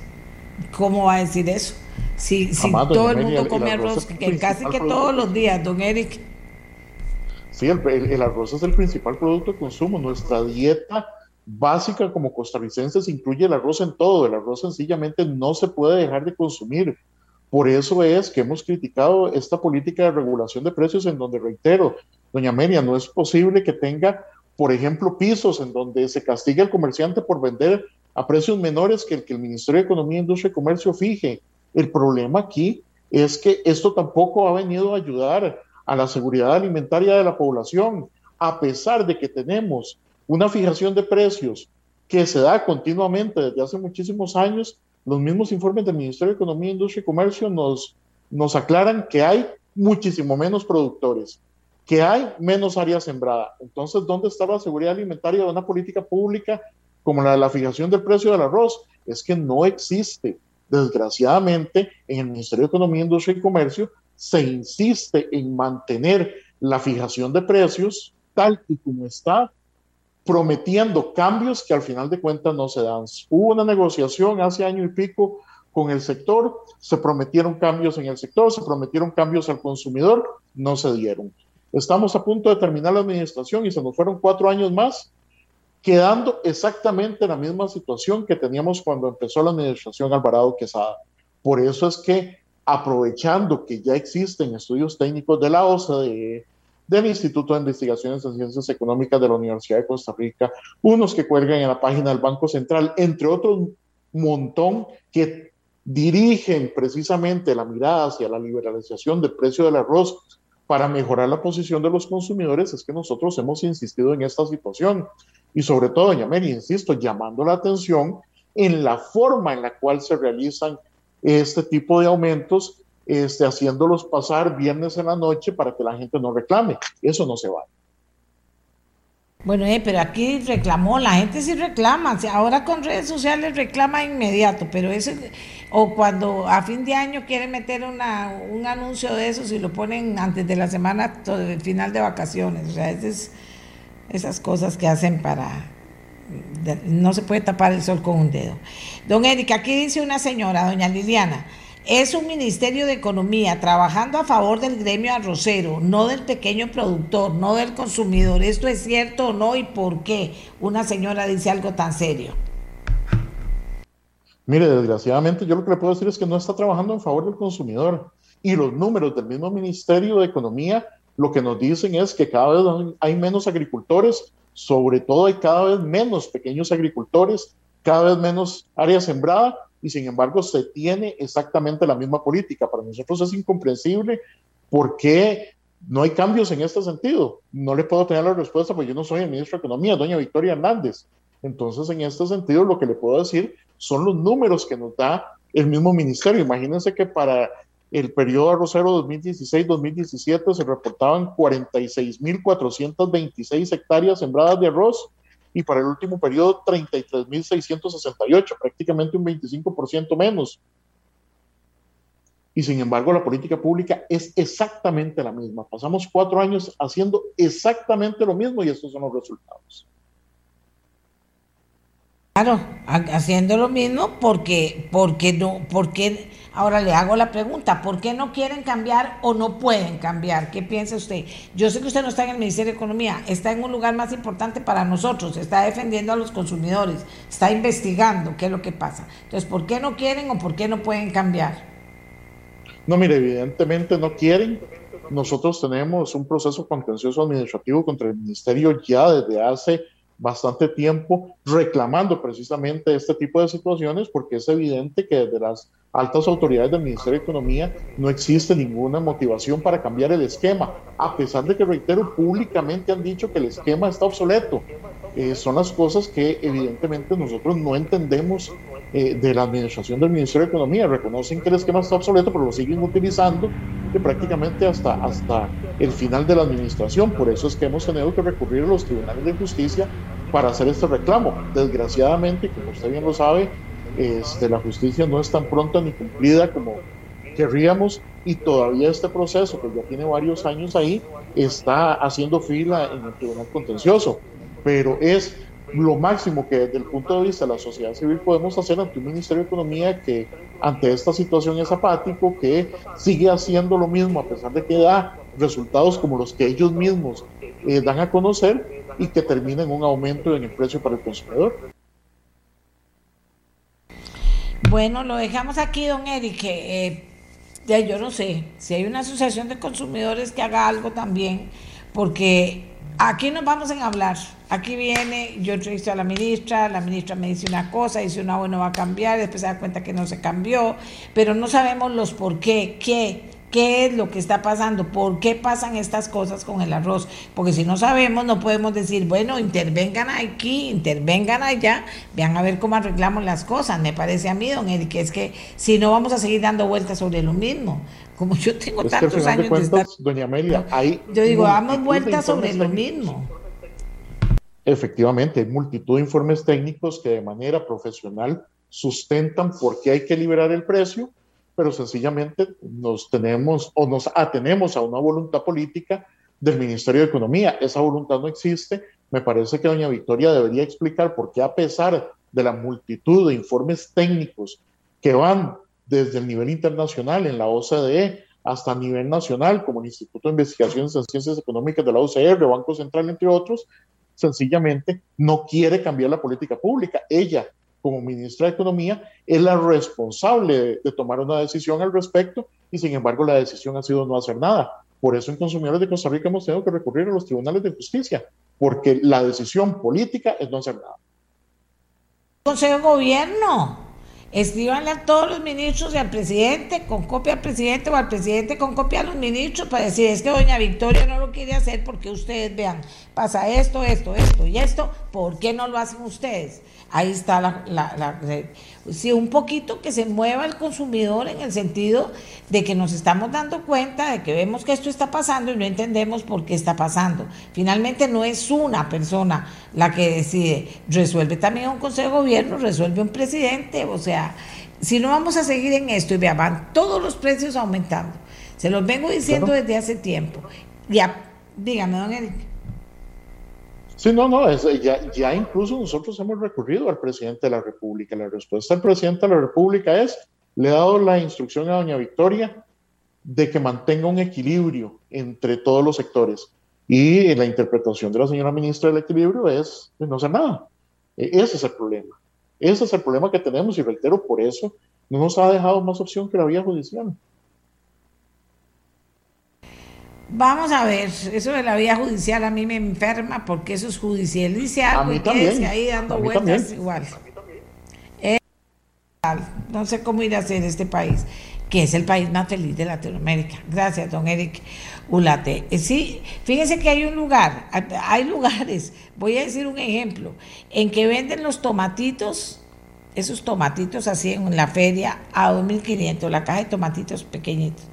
¿Cómo va a decir eso? Si, todo el mundo come arroz, que casi que todos los días, don Eric. Sí, el, arroz es el principal producto de consumo. Nuestra dieta básica como costarricenses incluye el arroz en todo. El arroz sencillamente no se puede dejar de consumir. Por eso es que hemos criticado esta política de regulación de precios en donde, reitero, doña Menia, no es posible que tenga por ejemplo, pisos en donde se castiga al comerciante por vender a precios menores que el que el Ministerio de Economía, Industria y Comercio fije. El problema aquí es que esto tampoco ha venido a ayudar a la seguridad alimentaria de la población, a pesar de que tenemos una fijación de precios que se da continuamente desde hace muchísimos años, los mismos informes del Ministerio de Economía, Industria y Comercio nos, nos aclaran que hay muchísimo menos productores que hay menos área sembrada. Entonces, ¿dónde está la seguridad alimentaria de una política pública como la de la fijación del precio del arroz? Es que no existe. Desgraciadamente, en el Ministerio de Economía, Industria y Comercio se insiste en mantener la fijación de precios tal y como está, prometiendo cambios que al final de cuentas no se dan. Hubo una negociación hace año y pico con el sector, se prometieron cambios en el sector, se prometieron cambios al consumidor, no se dieron. Estamos a punto de terminar la administración y se nos fueron cuatro años más, quedando exactamente en la misma situación que teníamos cuando empezó la administración Alvarado Quesada. Por eso es que, aprovechando que ya existen estudios técnicos de la OCDE, del Instituto de Investigaciones en Ciencias Económicas de la Universidad de Costa Rica, unos que cuelgan en la página del Banco Central, entre otros montón que dirigen precisamente la mirada hacia la liberalización del precio del arroz para mejorar la posición de los consumidores es que nosotros hemos insistido en esta situación. Y sobre todo, doña Mary, insisto, llamando la atención en la forma en la cual se realizan este tipo de aumentos, este, haciéndolos pasar viernes en la noche para que la gente no reclame. Eso no se va. Bueno, eh, pero aquí reclamó, la gente sí reclama, ahora con redes sociales reclama inmediato, pero ese, o cuando a fin de año quieren meter una, un anuncio de eso, si lo ponen antes de la semana, todo el final de vacaciones, o sea, es, esas cosas que hacen para, no se puede tapar el sol con un dedo. Don Eric, aquí dice una señora, doña Liliana, es un Ministerio de Economía trabajando a favor del gremio arrocero, no del pequeño productor, no del consumidor. ¿Esto es cierto o no y por qué una señora dice algo tan serio? Mire, desgraciadamente yo lo que le puedo decir es que no está trabajando en favor del consumidor. Y los números del mismo Ministerio de Economía lo que nos dicen es que cada vez hay menos agricultores, sobre todo hay cada vez menos pequeños agricultores, cada vez menos área sembrada y sin embargo se tiene exactamente la misma política. Para nosotros es incomprensible por qué no hay cambios en este sentido. No le puedo tener la respuesta porque yo no soy el ministro de Economía, doña Victoria Hernández. Entonces, en este sentido, lo que le puedo decir son los números que nos da el mismo ministerio. Imagínense que para el periodo arrocero 2016-2017 se reportaban 46.426 hectáreas sembradas de arroz y para el último periodo 33.668, prácticamente un 25% menos. Y sin embargo, la política pública es exactamente la misma. Pasamos cuatro años haciendo exactamente lo mismo y estos son los resultados. Claro, haciendo lo mismo porque, porque no, porque ahora le hago la pregunta, ¿por qué no quieren cambiar o no pueden cambiar? ¿Qué piensa usted? Yo sé que usted no está en el Ministerio de Economía, está en un lugar más importante para nosotros, está defendiendo a los consumidores, está investigando qué es lo que pasa. Entonces, ¿por qué no quieren o por qué no pueden cambiar? No, mire, evidentemente no quieren. Nosotros tenemos un proceso contencioso administrativo contra el ministerio ya desde hace bastante tiempo reclamando precisamente este tipo de situaciones porque es evidente que desde las altas autoridades del Ministerio de Economía no existe ninguna motivación para cambiar el esquema, a pesar de que, reitero, públicamente han dicho que el esquema está obsoleto. Eh, son las cosas que evidentemente nosotros no entendemos eh, de la administración del Ministerio de Economía. Reconocen que el esquema está obsoleto, pero lo siguen utilizando que prácticamente hasta, hasta el final de la administración. Por eso es que hemos tenido que recurrir a los tribunales de justicia para hacer este reclamo. Desgraciadamente, como usted bien lo sabe, este, la justicia no es tan pronta ni cumplida como querríamos y todavía este proceso, que ya tiene varios años ahí, está haciendo fila en el Tribunal Contencioso. Pero es lo máximo que desde el punto de vista de la sociedad civil podemos hacer ante un Ministerio de Economía que ante esta situación es apático, que sigue haciendo lo mismo a pesar de que da resultados como los que ellos mismos eh, dan a conocer y que termina en un aumento en el precio para el consumidor. Bueno, lo dejamos aquí, don Eric. Eh, yo no sé si hay una asociación de consumidores que haga algo también, porque aquí nos vamos a hablar. Aquí viene, yo entrevisto a la ministra, la ministra me dice una cosa, dice una bueno va a cambiar, después se da cuenta que no se cambió, pero no sabemos los por qué, qué, qué es lo que está pasando, por qué pasan estas cosas con el arroz, porque si no sabemos no podemos decir, bueno, intervengan aquí, intervengan allá, vean a ver cómo arreglamos las cosas, me parece a mí, don Eric, es que si no vamos a seguir dando vueltas sobre lo mismo, como yo tengo tantos años de, estar... Doña Amelia, hay yo digo, damos vueltas sobre lo mismo. Efectivamente, hay multitud de informes técnicos que de manera profesional sustentan por qué hay que liberar el precio, pero sencillamente nos tenemos o nos atenemos a una voluntad política del Ministerio de Economía. Esa voluntad no existe. Me parece que doña Victoria debería explicar por qué a pesar de la multitud de informes técnicos que van desde el nivel internacional en la OCDE hasta nivel nacional, como el Instituto de Investigaciones en Ciencias Económicas de la OCR, Banco Central, entre otros, sencillamente no quiere cambiar la política pública. Ella como ministra de Economía, es la responsable de, tomar una decisión al respecto y sin embargo la decisión ha sido no hacer nada. Por eso en Consumidores de Costa Rica hemos tenido que recurrir a los tribunales de justicia, porque la decisión política es no hacer nada. Consejo de Gobierno, escríbanle a todos los ministros y al presidente con copia al presidente o al presidente con copia a los ministros para decir es que doña Victoria no lo quiere hacer porque ustedes vean, pasa esto, esto, esto y esto, ¿por qué no lo hacen ustedes? Ahí está la, la, sí, un poquito que se mueva el consumidor en el sentido de que nos estamos dando cuenta de que vemos que esto está pasando y no entendemos por qué está pasando. Finalmente no es una persona la que decide, resuelve también un consejo de gobierno, resuelve un presidente, o sea, si no vamos a seguir en esto y vean, van todos los precios aumentando. Se los vengo diciendo desde hace tiempo. Ya, dígame, don Eric. Sí, no, no, ya, ya incluso nosotros hemos recurrido al presidente de la República. La respuesta del presidente de la República es, le he dado la instrucción a doña Victoria de que mantenga un equilibrio entre todos los sectores. Y la interpretación de la señora ministra del equilibrio es no hacer nada. E, ese es el problema. Ese es el problema que tenemos y reitero, por eso no nos ha dejado más opción que la vía judicial. Vamos a ver, eso de la vía judicial a mí me enferma porque eso es judicializar y quédese ahí dando vueltas igual. no sé cómo ir a hacer este país, que es el país más feliz de Latinoamérica. Gracias, don Eric Ulate. Eh, sí, fíjense que hay un lugar, hay lugares, voy a decir un ejemplo, en que venden los tomatitos esos tomatitos así en la feria a 2.500, la caja de tomatitos pequeñitos.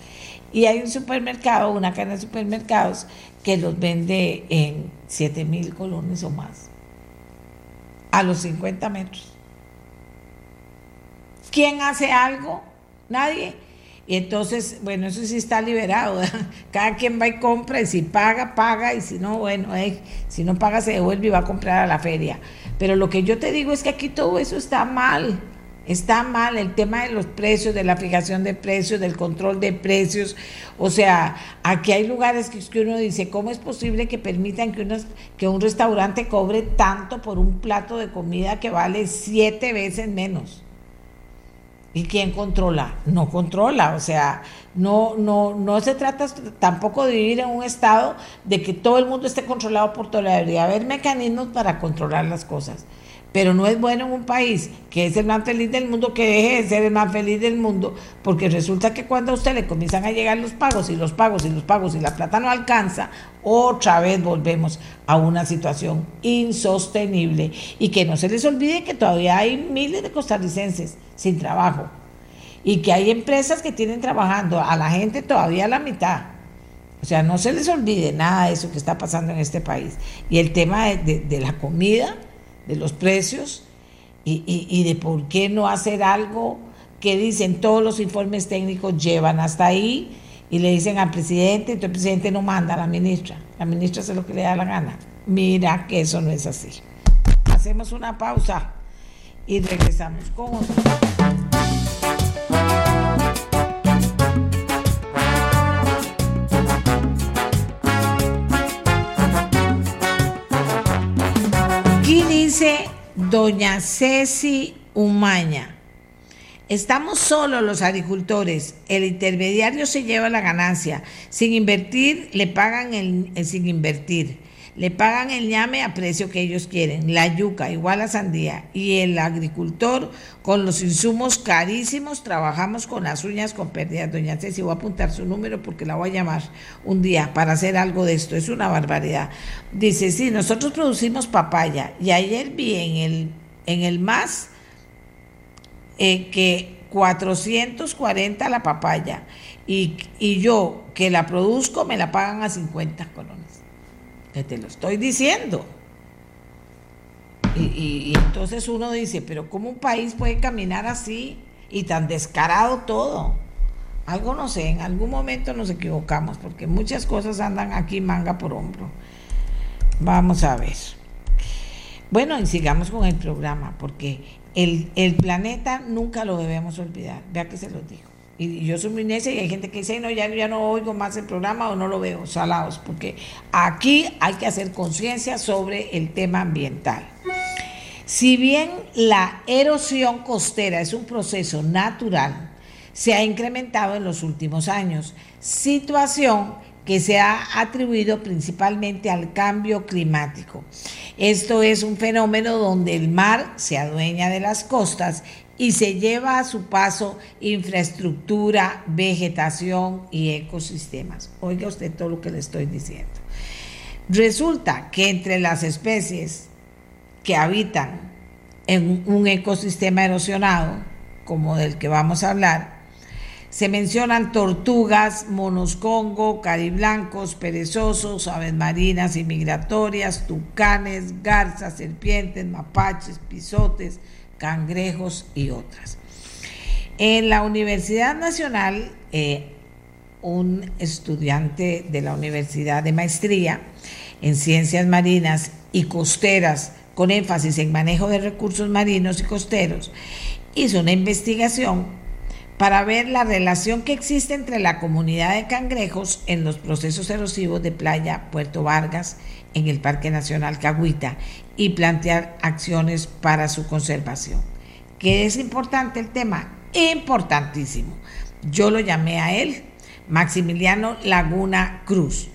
Y hay un supermercado, una cadena de supermercados que los vende en 7.000 colones o más, a los 50 metros. ¿Quién hace algo? Nadie. Y entonces, bueno, eso sí está liberado. Cada quien va y compra y si paga, paga y si no, bueno, eh, si no paga se devuelve y va a comprar a la feria. Pero lo que yo te digo es que aquí todo eso está mal. Está mal el tema de los precios, de la fijación de precios, del control de precios. O sea, aquí hay lugares que, uno dice, ¿cómo es posible que permitan que, un restaurante cobre tanto por un plato de comida que vale siete veces menos? ¿Y quién controla? No controla, o sea, no, no, no se trata tampoco de vivir en un estado de que todo el mundo esté controlado por todo. Debería haber mecanismos para controlar las cosas. Pero no es bueno en un país que es el más feliz del mundo que deje de ser el más feliz del mundo, porque resulta que cuando a usted le comienzan a llegar los pagos y los pagos y los pagos y la plata no alcanza, otra vez volvemos a una situación insostenible. Y que no se les olvide que todavía hay miles de costarricenses sin trabajo y que hay empresas que tienen trabajando a la gente todavía la mitad. O sea, no se les olvide nada de eso que está pasando en este país. Y el tema de, la comida, de los precios y, y, de por qué no hacer algo que dicen todos los informes técnicos llevan hasta ahí y le dicen al presidente, entonces el presidente no manda a la ministra, la ministra hace lo que le da la gana. Mira que eso no es así. Hacemos una pausa y regresamos con otro. Doña Ceci Umaña. Estamos solos los agricultores. El intermediario se lleva la ganancia. Sin invertir, le pagan el, sin invertir. Le pagan el ñame a precio que ellos quieren, la yuca igual a sandía. Y el agricultor con los insumos carísimos, trabajamos con las uñas con pérdidas. Doña Ceci, voy a apuntar su número porque la voy a llamar un día para hacer algo de esto. Es una barbaridad. Dice, sí, nosotros producimos papaya. Y ayer vi en el, en el MAS eh, que 440 la papaya. Y, y yo que la produzco me la pagan a 50 colones que te lo estoy diciendo. Y, entonces uno dice, pero ¿cómo un país puede caminar así y tan descarado todo? Algo no sé, en algún momento nos equivocamos, porque muchas cosas andan aquí manga por hombro. Vamos a ver. Bueno, y sigamos con el programa, porque el, el planeta nunca lo debemos olvidar. Vea que se lo digo y yo soy muy necia y hay gente que dice, no, ya, ya no oigo más el programa o no lo veo, salados, porque aquí hay que hacer conciencia sobre el tema ambiental. Si bien la erosión costera es un proceso natural, se ha incrementado en los últimos años, situación que se ha atribuido principalmente al cambio climático. Esto es un fenómeno donde el mar se adueña de las costas y se lleva a su paso infraestructura, vegetación y ecosistemas. Oiga usted todo lo que le estoy diciendo. Resulta que entre las especies que habitan en un ecosistema erosionado, como del que vamos a hablar, se mencionan tortugas, monos congo, cariblancos, perezosos, aves marinas y migratorias, tucanes, garzas, serpientes, mapaches, pisotes, cangrejos y otras. En la Universidad Nacional, eh, un estudiante de la Universidad de Maestría en Ciencias Marinas y Costeras, con énfasis en manejo de recursos marinos y costeros, hizo una investigación para ver la relación que existe entre la comunidad de cangrejos en los procesos erosivos de playa Puerto Vargas en el Parque Nacional Cahuita y plantear acciones para su conservación. ¿Qué es importante el tema? Importantísimo. Yo lo llamé a él Maximiliano Laguna Cruz,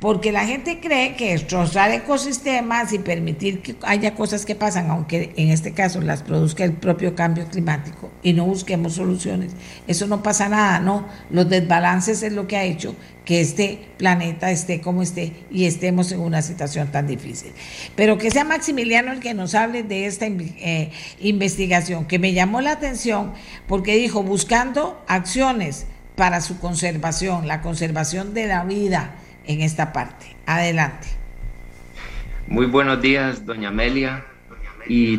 porque la gente cree que destrozar ecosistemas y permitir que haya cosas que pasan, aunque en este caso las produzca el propio cambio climático y no busquemos soluciones, eso no pasa nada, no, los desbalances es lo que ha hecho que este planeta esté como esté y estemos en una situación tan difícil. Pero que sea Maximiliano el que nos hable de esta eh, investigación, que me llamó la atención porque dijo, buscando acciones para su conservación, la conservación de la vida en esta parte. Adelante. Muy buenos días, doña Amelia, y,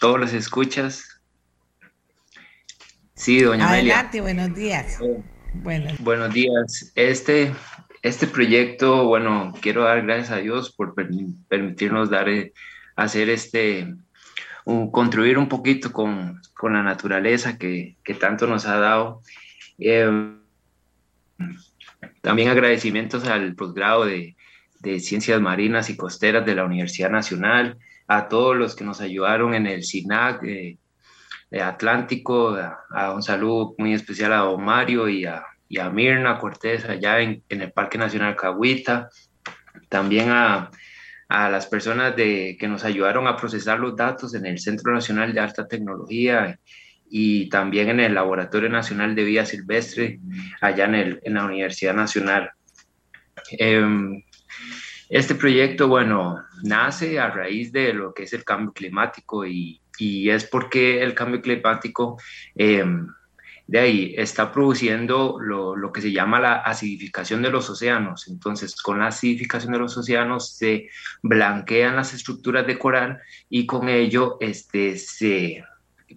todos los escuchas. Sí, doña Amelia. Adelante, buenos días. Bueno. Buenos días. Este, este proyecto, bueno, quiero dar gracias a Dios por permitirnos dar, eh, hacer este, un, contribuir un poquito con, con la naturaleza que, tanto nos ha dado. Eh, también agradecimientos al posgrado de, Ciencias Marinas y Costeras de la Universidad Nacional, a todos los que nos ayudaron en el SINAC de, Atlántico, a, un saludo muy especial a Don Mario y a, y a Mirna Cortés allá en, en, el Parque Nacional Cahuita, también a, a las personas de, que nos ayudaron a procesar los datos en el Centro Nacional de Alta Tecnología y también en el Laboratorio Nacional de Vida Silvestre, allá en, el, en la Universidad Nacional. Em, este proyecto, bueno, nace a raíz de lo que es el cambio climático y, y es porque el cambio climático em, de ahí está produciendo lo, lo, que se llama la acidificación de los océanos. Entonces, con la acidificación de los océanos se blanquean las estructuras de coral y con ello este, se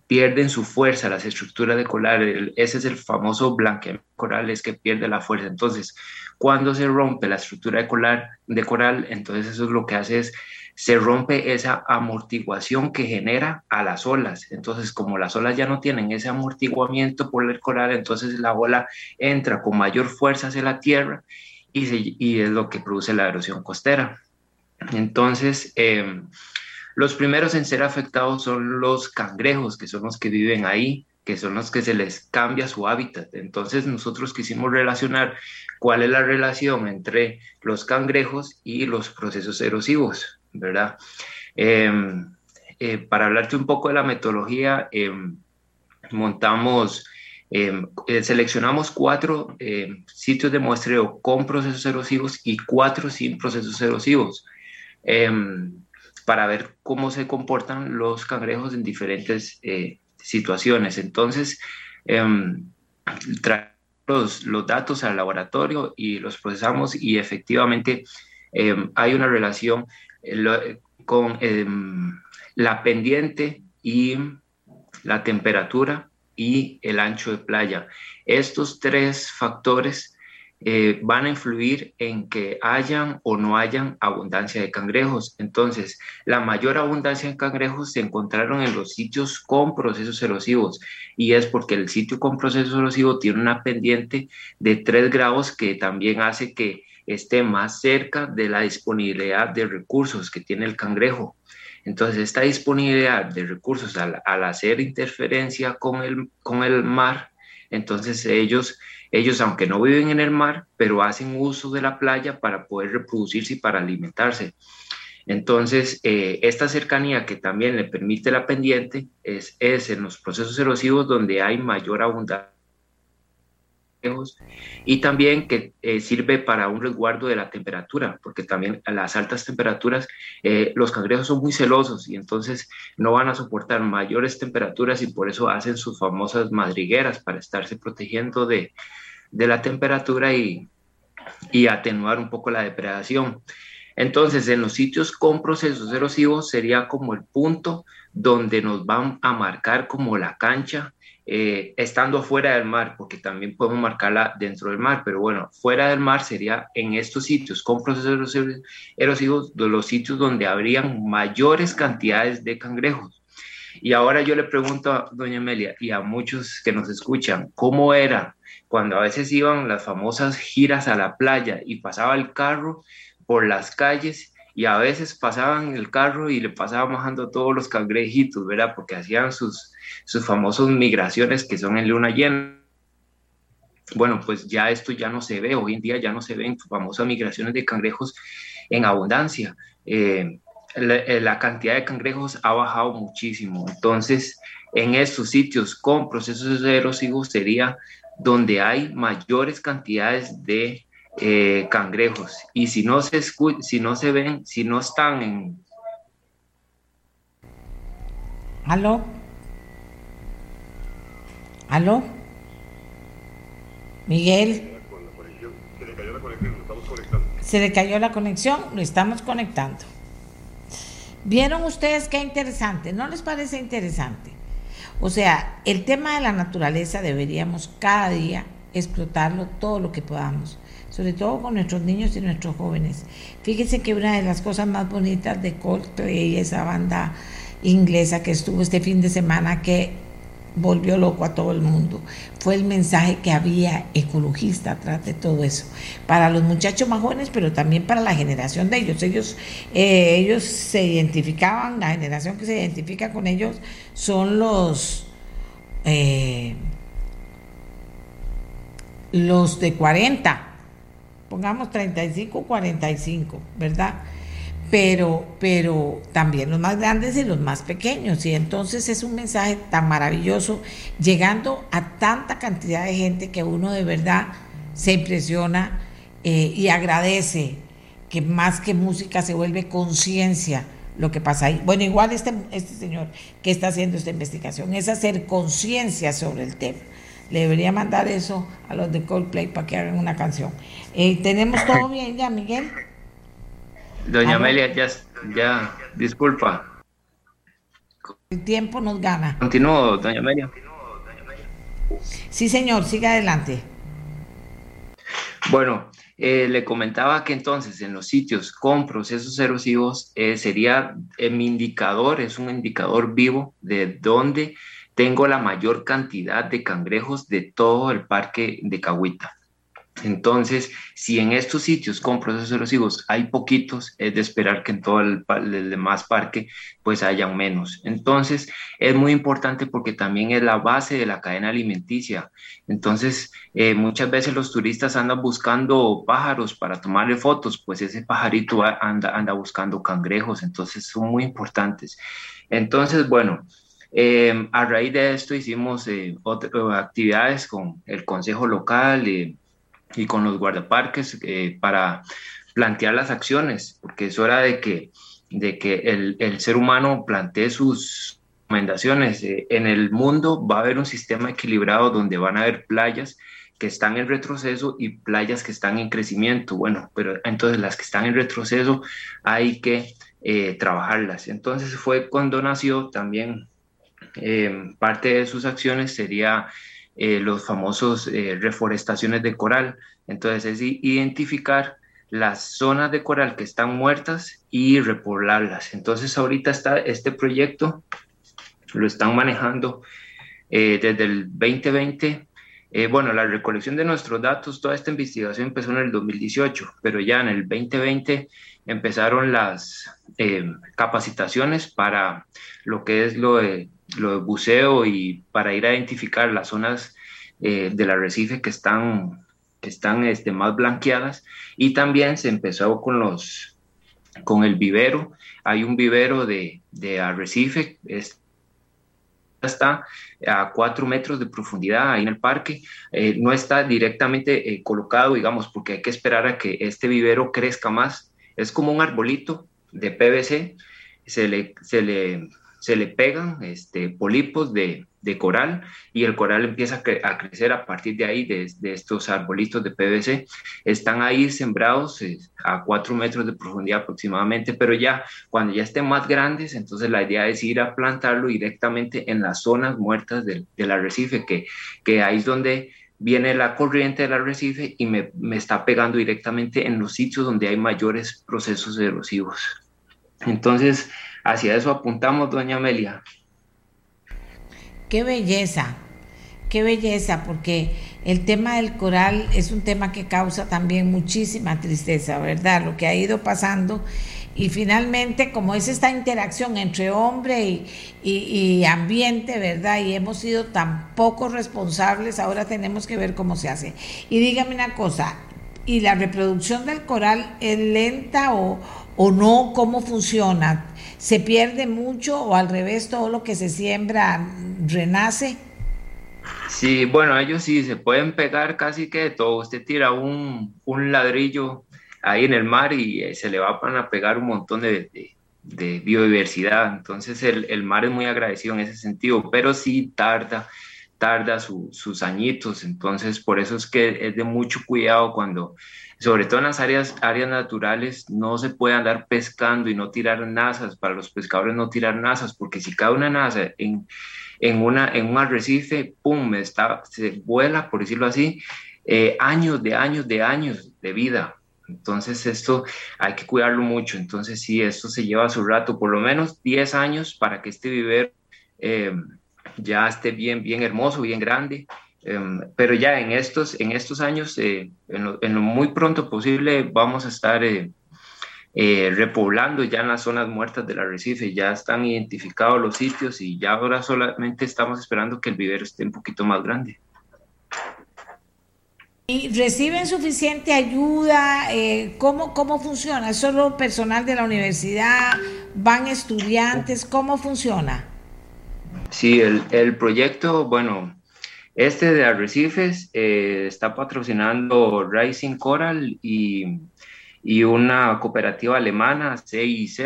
pierden su fuerza las estructuras de coral. ese es el famoso blanqueamiento coral, es que pierde la fuerza. Entonces, cuando se rompe la estructura de coral, de coral, entonces eso es lo que hace es se rompe esa amortiguación que genera a las olas. Entonces, como las olas ya no tienen ese amortiguamiento por el coral, entonces la ola entra con mayor fuerza hacia la tierra y, es lo que produce la erosión costera. Entonces, eh, los primeros en ser afectados son los cangrejos, que son los que viven ahí, que son los que se les cambia su hábitat. Entonces nosotros quisimos relacionar cuál es la relación entre los cangrejos y los procesos erosivos, ¿verdad? Em, eh, para hablarte un poco de la metodología, em, montamos, em, eh, seleccionamos cuatro sitios de muestreo con procesos erosivos y cuatro sin procesos erosivos para ver cómo se comportan los cangrejos en diferentes eh, situaciones. Entonces, eh, los, datos al laboratorio y los procesamos y efectivamente hay una relación eh, con em, la pendiente y la temperatura y el ancho de playa. Estos tres factores eh, van a influir en que hayan o no hayan abundancia de cangrejos. Entonces, la mayor abundancia de cangrejos se encontraron en los sitios con procesos erosivos y es porque el sitio con procesos erosivos tiene una pendiente de 3 grados que también hace que esté más cerca de la disponibilidad de recursos que tiene el cangrejo. Entonces, esta disponibilidad de recursos al, hacer interferencia con el, con el mar, entonces ellos ellos, aunque no viven en el mar, pero hacen uso de la playa para poder reproducirse y para alimentarse. Entonces, eh, esta cercanía que también le permite la pendiente es, es en los procesos erosivos donde hay mayor abundancia y también que eh, sirve para un resguardo de la temperatura, porque también a las altas temperaturas eh, los cangrejos son muy celosos y entonces no van a soportar mayores temperaturas y por eso hacen sus famosas madrigueras para estarse protegiendo de, de la temperatura y, y atenuar un poco la depredación. Entonces, en los sitios con procesos erosivos sería como el punto donde nos van a marcar como la cancha, eh, estando fuera del mar, porque también podemos marcarla dentro del mar, pero bueno, fuera del mar sería en estos sitios con procesos erosivos, de los sitios donde habrían mayores cantidades de cangrejos. Y ahora yo le pregunto a doña Amelia y a muchos que nos escuchan, ¿cómo era cuando a veces iban las famosas giras a la playa y pasaba el carro por las calles y a veces pasaban el carro y le pasaban bajando todos los cangrejitos, ¿verdad? Porque hacían sus, sus famosas migraciones que son en luna llena. bueno, pues ya esto ya no se ve, hoy en día ya no se ven famosas migraciones de cangrejos en abundancia. Eh, eh, la, cantidad de cangrejos ha bajado muchísimo. Entonces, en estos sitios con procesos erosivos sería donde hay mayores cantidades de eh, cangrejos. Y si no se si no se ven, si no están en... ¿Aló? ¿Aló? Miguel. Se le cayó la conexión, lo estamos conectando. ¿Vieron ustedes qué interesante? ¿No les parece interesante? O sea, el tema de la naturaleza deberíamos cada día explotarlo todo lo que podamos, sobre todo con nuestros niños y nuestros jóvenes. Fíjense que una de las cosas más bonitas de Coldplay, esa banda inglesa que estuvo este fin de semana, que volvió loco a todo el mundo. Fue el mensaje que había ecologista atrás de todo eso. Para los muchachos más jóvenes, pero también para la generación de ellos. Ellos, eh, ellos se identificaban, la generación que se identifica con ellos son los, eh, los de 40, pongamos 35, 45, ¿verdad? Pero, pero también los más grandes y los más pequeños. Y entonces es un mensaje tan maravilloso, llegando a tanta cantidad de gente que uno de verdad se impresiona eh, y agradece que más que música se vuelve conciencia lo que pasa ahí. Bueno, igual este, este señor que está haciendo esta investigación es hacer conciencia sobre el tema. Le debería mandar eso a los de Coldplay para que hagan una canción. Eh, ¿Tenemos todo bien ya, Miguel? Doña Amelia, ya, ya, disculpa. El tiempo nos gana. Continúo, doña Amelia. Sí, señor, siga adelante. Bueno, eh, le comentaba que entonces en los sitios con procesos erosivos eh, sería eh, mi indicador, es un indicador vivo de dónde tengo la mayor cantidad de cangrejos de todo el parque de Cahuita. Entonces, si en estos sitios con procesos erosivos hay poquitos, es de esperar que en todo el, demás parque pues hayan menos. Entonces, es muy importante porque también es la base de la cadena alimenticia. Entonces, eh, muchas veces los turistas andan buscando pájaros para tomarle fotos, pues ese pajarito anda, anda buscando cangrejos, entonces son muy importantes. Entonces, bueno, eh, a raíz de esto hicimos eh, actividades con el Consejo Local, y y con los guardaparques eh, para plantear las acciones, porque es hora de que, de que el, el ser humano plantee sus recomendaciones. Eh, en el mundo va a haber un sistema equilibrado donde van a haber playas que están en retroceso y playas que están en crecimiento. Bueno, pero entonces las que están en retroceso hay que eh, trabajarlas. Entonces fue cuando nació también parte de sus acciones sería eh, los famosos eh, reforestaciones de coral. Entonces es identificar las zonas de coral que están muertas y repoblarlas. Entonces ahorita está este proyecto, lo están manejando eh, desde el 2020. bueno, la recolección de nuestros datos, toda esta investigación empezó en el 2018, pero ya en el 2020 empezaron las capacitaciones para lo que es lo de lo de buceo y para ir a identificar las zonas eh, del arrecife que están, que están este, más blanqueadas. Y también se empezó con, los, con el vivero. Hay un vivero de, de arrecife, está a cuatro metros de profundidad ahí en el parque. Eh, no está directamente eh, colocado, digamos, porque hay que esperar a que este vivero crezca más. Es como un arbolito de PVC. Se le, se le se le pegan este, polipos de, coral y el coral empieza a, crecer a partir de ahí, de, estos arbolitos de PVC. Están ahí sembrados eh, a cuatro metros de profundidad aproximadamente, pero ya cuando ya estén más grandes, entonces la idea es ir a plantarlo directamente en las zonas muertas del, arrecife, que, que ahí es donde viene la corriente del arrecife y me, me está pegando directamente en los sitios donde hay mayores procesos erosivos. Entonces, Hacia eso apuntamos, doña Amelia. Qué belleza, qué belleza, porque el tema del coral es un tema que causa también muchísima tristeza, ¿verdad? Lo que ha ido pasando y finalmente como es esta interacción entre hombre y, ambiente, ¿verdad? Y hemos sido tan poco responsables, ahora tenemos que ver cómo se hace. Y dígame una cosa, ¿y la reproducción del coral es lenta o, o no? ¿Cómo funciona? ¿Se pierde mucho o al revés todo lo que se siembra renace? Sí, bueno, ellos sí se pueden pegar casi que de todo. Usted tira un, un ladrillo ahí en el mar y eh, se le va a pegar un montón de, de, biodiversidad. Entonces el, el, mar es muy agradecido en ese sentido, pero sí tarda, tarda sus añitos. Entonces por eso es que es de mucho cuidado cuando, sobre todo en las áreas, áreas naturales, no se puede andar pescando y no tirar nazas, para los pescadores no tirar nazas, porque si cae una naza en, en, una, en un arrecife, ¡pum!, está, se vuela, por decirlo así, eh, años de años de años de vida. Entonces esto hay que cuidarlo mucho. Entonces sí, esto se lleva su rato, por lo menos 10 años para que este vivero eh, ya esté bien, bien hermoso, bien grande. Em, pero ya en estos, en estos años, eh, en, lo, muy pronto posible, vamos a estar eh, repoblando ya en las zonas muertas del arrecife. Ya están identificados los sitios y ya ahora solamente estamos esperando que el vivero esté un poquito más grande. ¿Y reciben suficiente ayuda? Eh, ¿cómo, ¿Cómo funciona? ¿Es solo personal de la universidad? ¿Van estudiantes? ¿Cómo funciona? Sí, el, el proyecto, bueno, este de Arrecifes eh, está patrocinando Rising Coral y, y una cooperativa alemana, CIZ,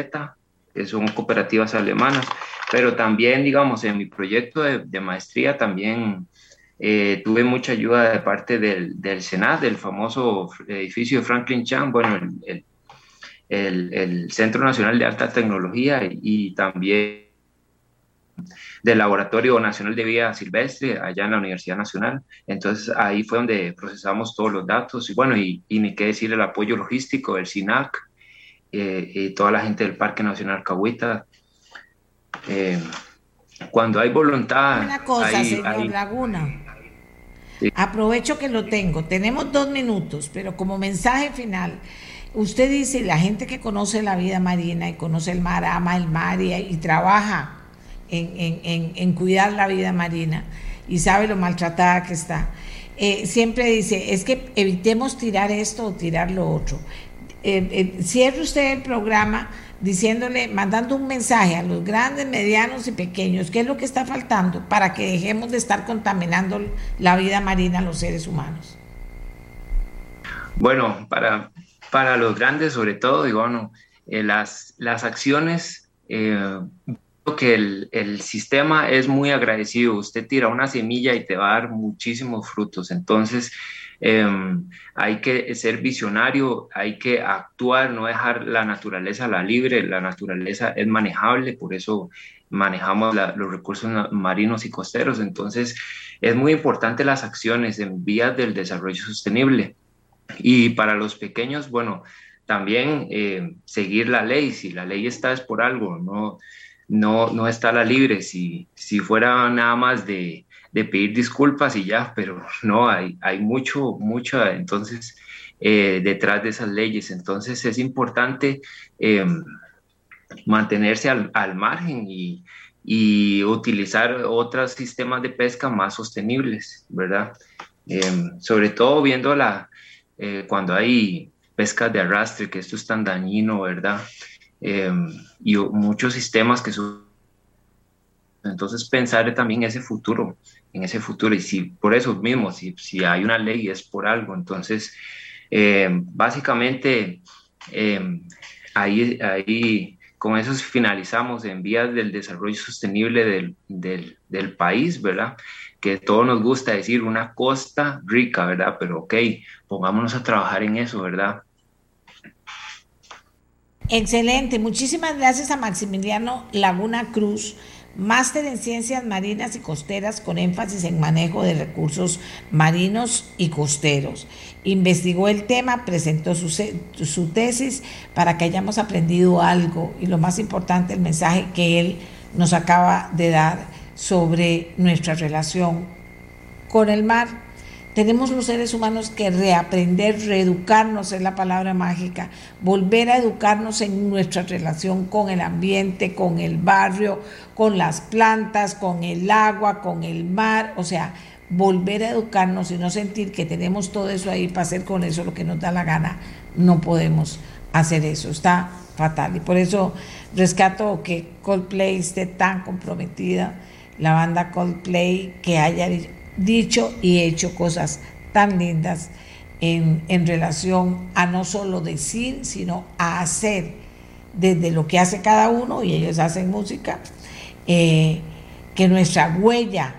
que son cooperativas alemanas, pero también, digamos, en mi proyecto de, maestría también eh, tuve mucha ayuda de parte del, del Senat, del famoso edificio Franklin Chan, bueno, el, el, el, Centro Nacional de Alta Tecnología y, también del Laboratorio Nacional de Vida Silvestre, allá en la Universidad Nacional. Entonces ahí fue donde procesamos todos los datos y bueno, y, y ni qué decir el apoyo logístico del SINAC eh, y toda la gente del Parque Nacional Cahuita. Eh, cuando hay voluntad... Una cosa, señor Laguna. Aprovecho que lo tengo. Tenemos dos minutos, pero como mensaje final, usted dice, la gente que conoce la vida marina y conoce el mar, ama el mar y, trabaja en, cuidar la vida marina y sabe lo maltratada que está, eh, siempre dice, es que evitemos tirar esto o tirar lo otro. Eh, eh, cierre usted el programa diciéndole, mandando un mensaje a los grandes, medianos y pequeños, qué es lo que está faltando para que dejemos de estar contaminando la vida marina a los seres humanos. Bueno, para, para los grandes sobre todo, digo, bueno, las, las acciones, que el, el, sistema es muy agradecido, usted tira una semilla y te va a dar muchísimos frutos, entonces Em, hay que ser visionario, hay que actuar, no dejar la naturaleza la libre, la naturaleza es manejable, por eso manejamos los recursos marinos y costeros. Entonces, es muy importante las acciones en vías del desarrollo sostenible. Y para los pequeños, bueno, también eh, seguir la ley, si la ley está es por algo, no, no, no está la libre, si, si fuera nada más de, de pedir disculpas y ya, pero no, hay, hay mucho, mucho, entonces, eh, detrás de esas leyes. Entonces es importante em, mantenerse al, al margen y, y, utilizar otros sistemas de pesca más sostenibles, ¿verdad? Em, sobre todo viendo la, eh, cuando hay pesca de arrastre, que esto es tan dañino, ¿verdad? Em, y muchos sistemas que son entonces pensar también ese futuro, en ese futuro. Y si por eso mismo, si, si hay una ley es por algo. Entonces, eh, básicamente, eh, ahí, ahí con eso finalizamos en vías del desarrollo sostenible del, del, del, país, ¿verdad? Que todo nos gusta decir una costa rica, ¿verdad? Pero ok, pongámonos a trabajar en eso, ¿verdad? Excelente, muchísimas gracias a Maximiliano Laguna Cruz máster en ciencias marinas y costeras con énfasis en manejo de recursos marinos y costeros. Investigó el tema, presentó su, su, tesis para que hayamos aprendido algo y lo más importante, el mensaje que él nos acaba de dar sobre nuestra relación con el mar. Tenemos los seres humanos que reaprender, reeducarnos es la palabra mágica, volver a educarnos en nuestra relación con el ambiente, con el barrio, con las plantas, con el agua, con el mar, o sea, volver a educarnos y no sentir que tenemos todo eso ahí para hacer con eso lo que nos da la gana, no podemos hacer eso, está fatal. Y por eso rescato que Coldplay esté tan comprometida, la banda Coldplay, que haya dicho y hecho cosas tan lindas en, relación a no solo decir, sino a hacer desde lo que hace cada uno, y ellos hacen música, eh, que nuestra huella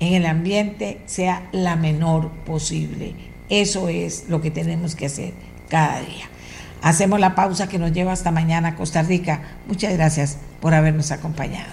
en el ambiente sea la menor posible. Eso es lo que tenemos que hacer cada día. Hacemos la pausa que nos lleva hasta mañana a Costa Rica. Muchas gracias por habernos acompañado.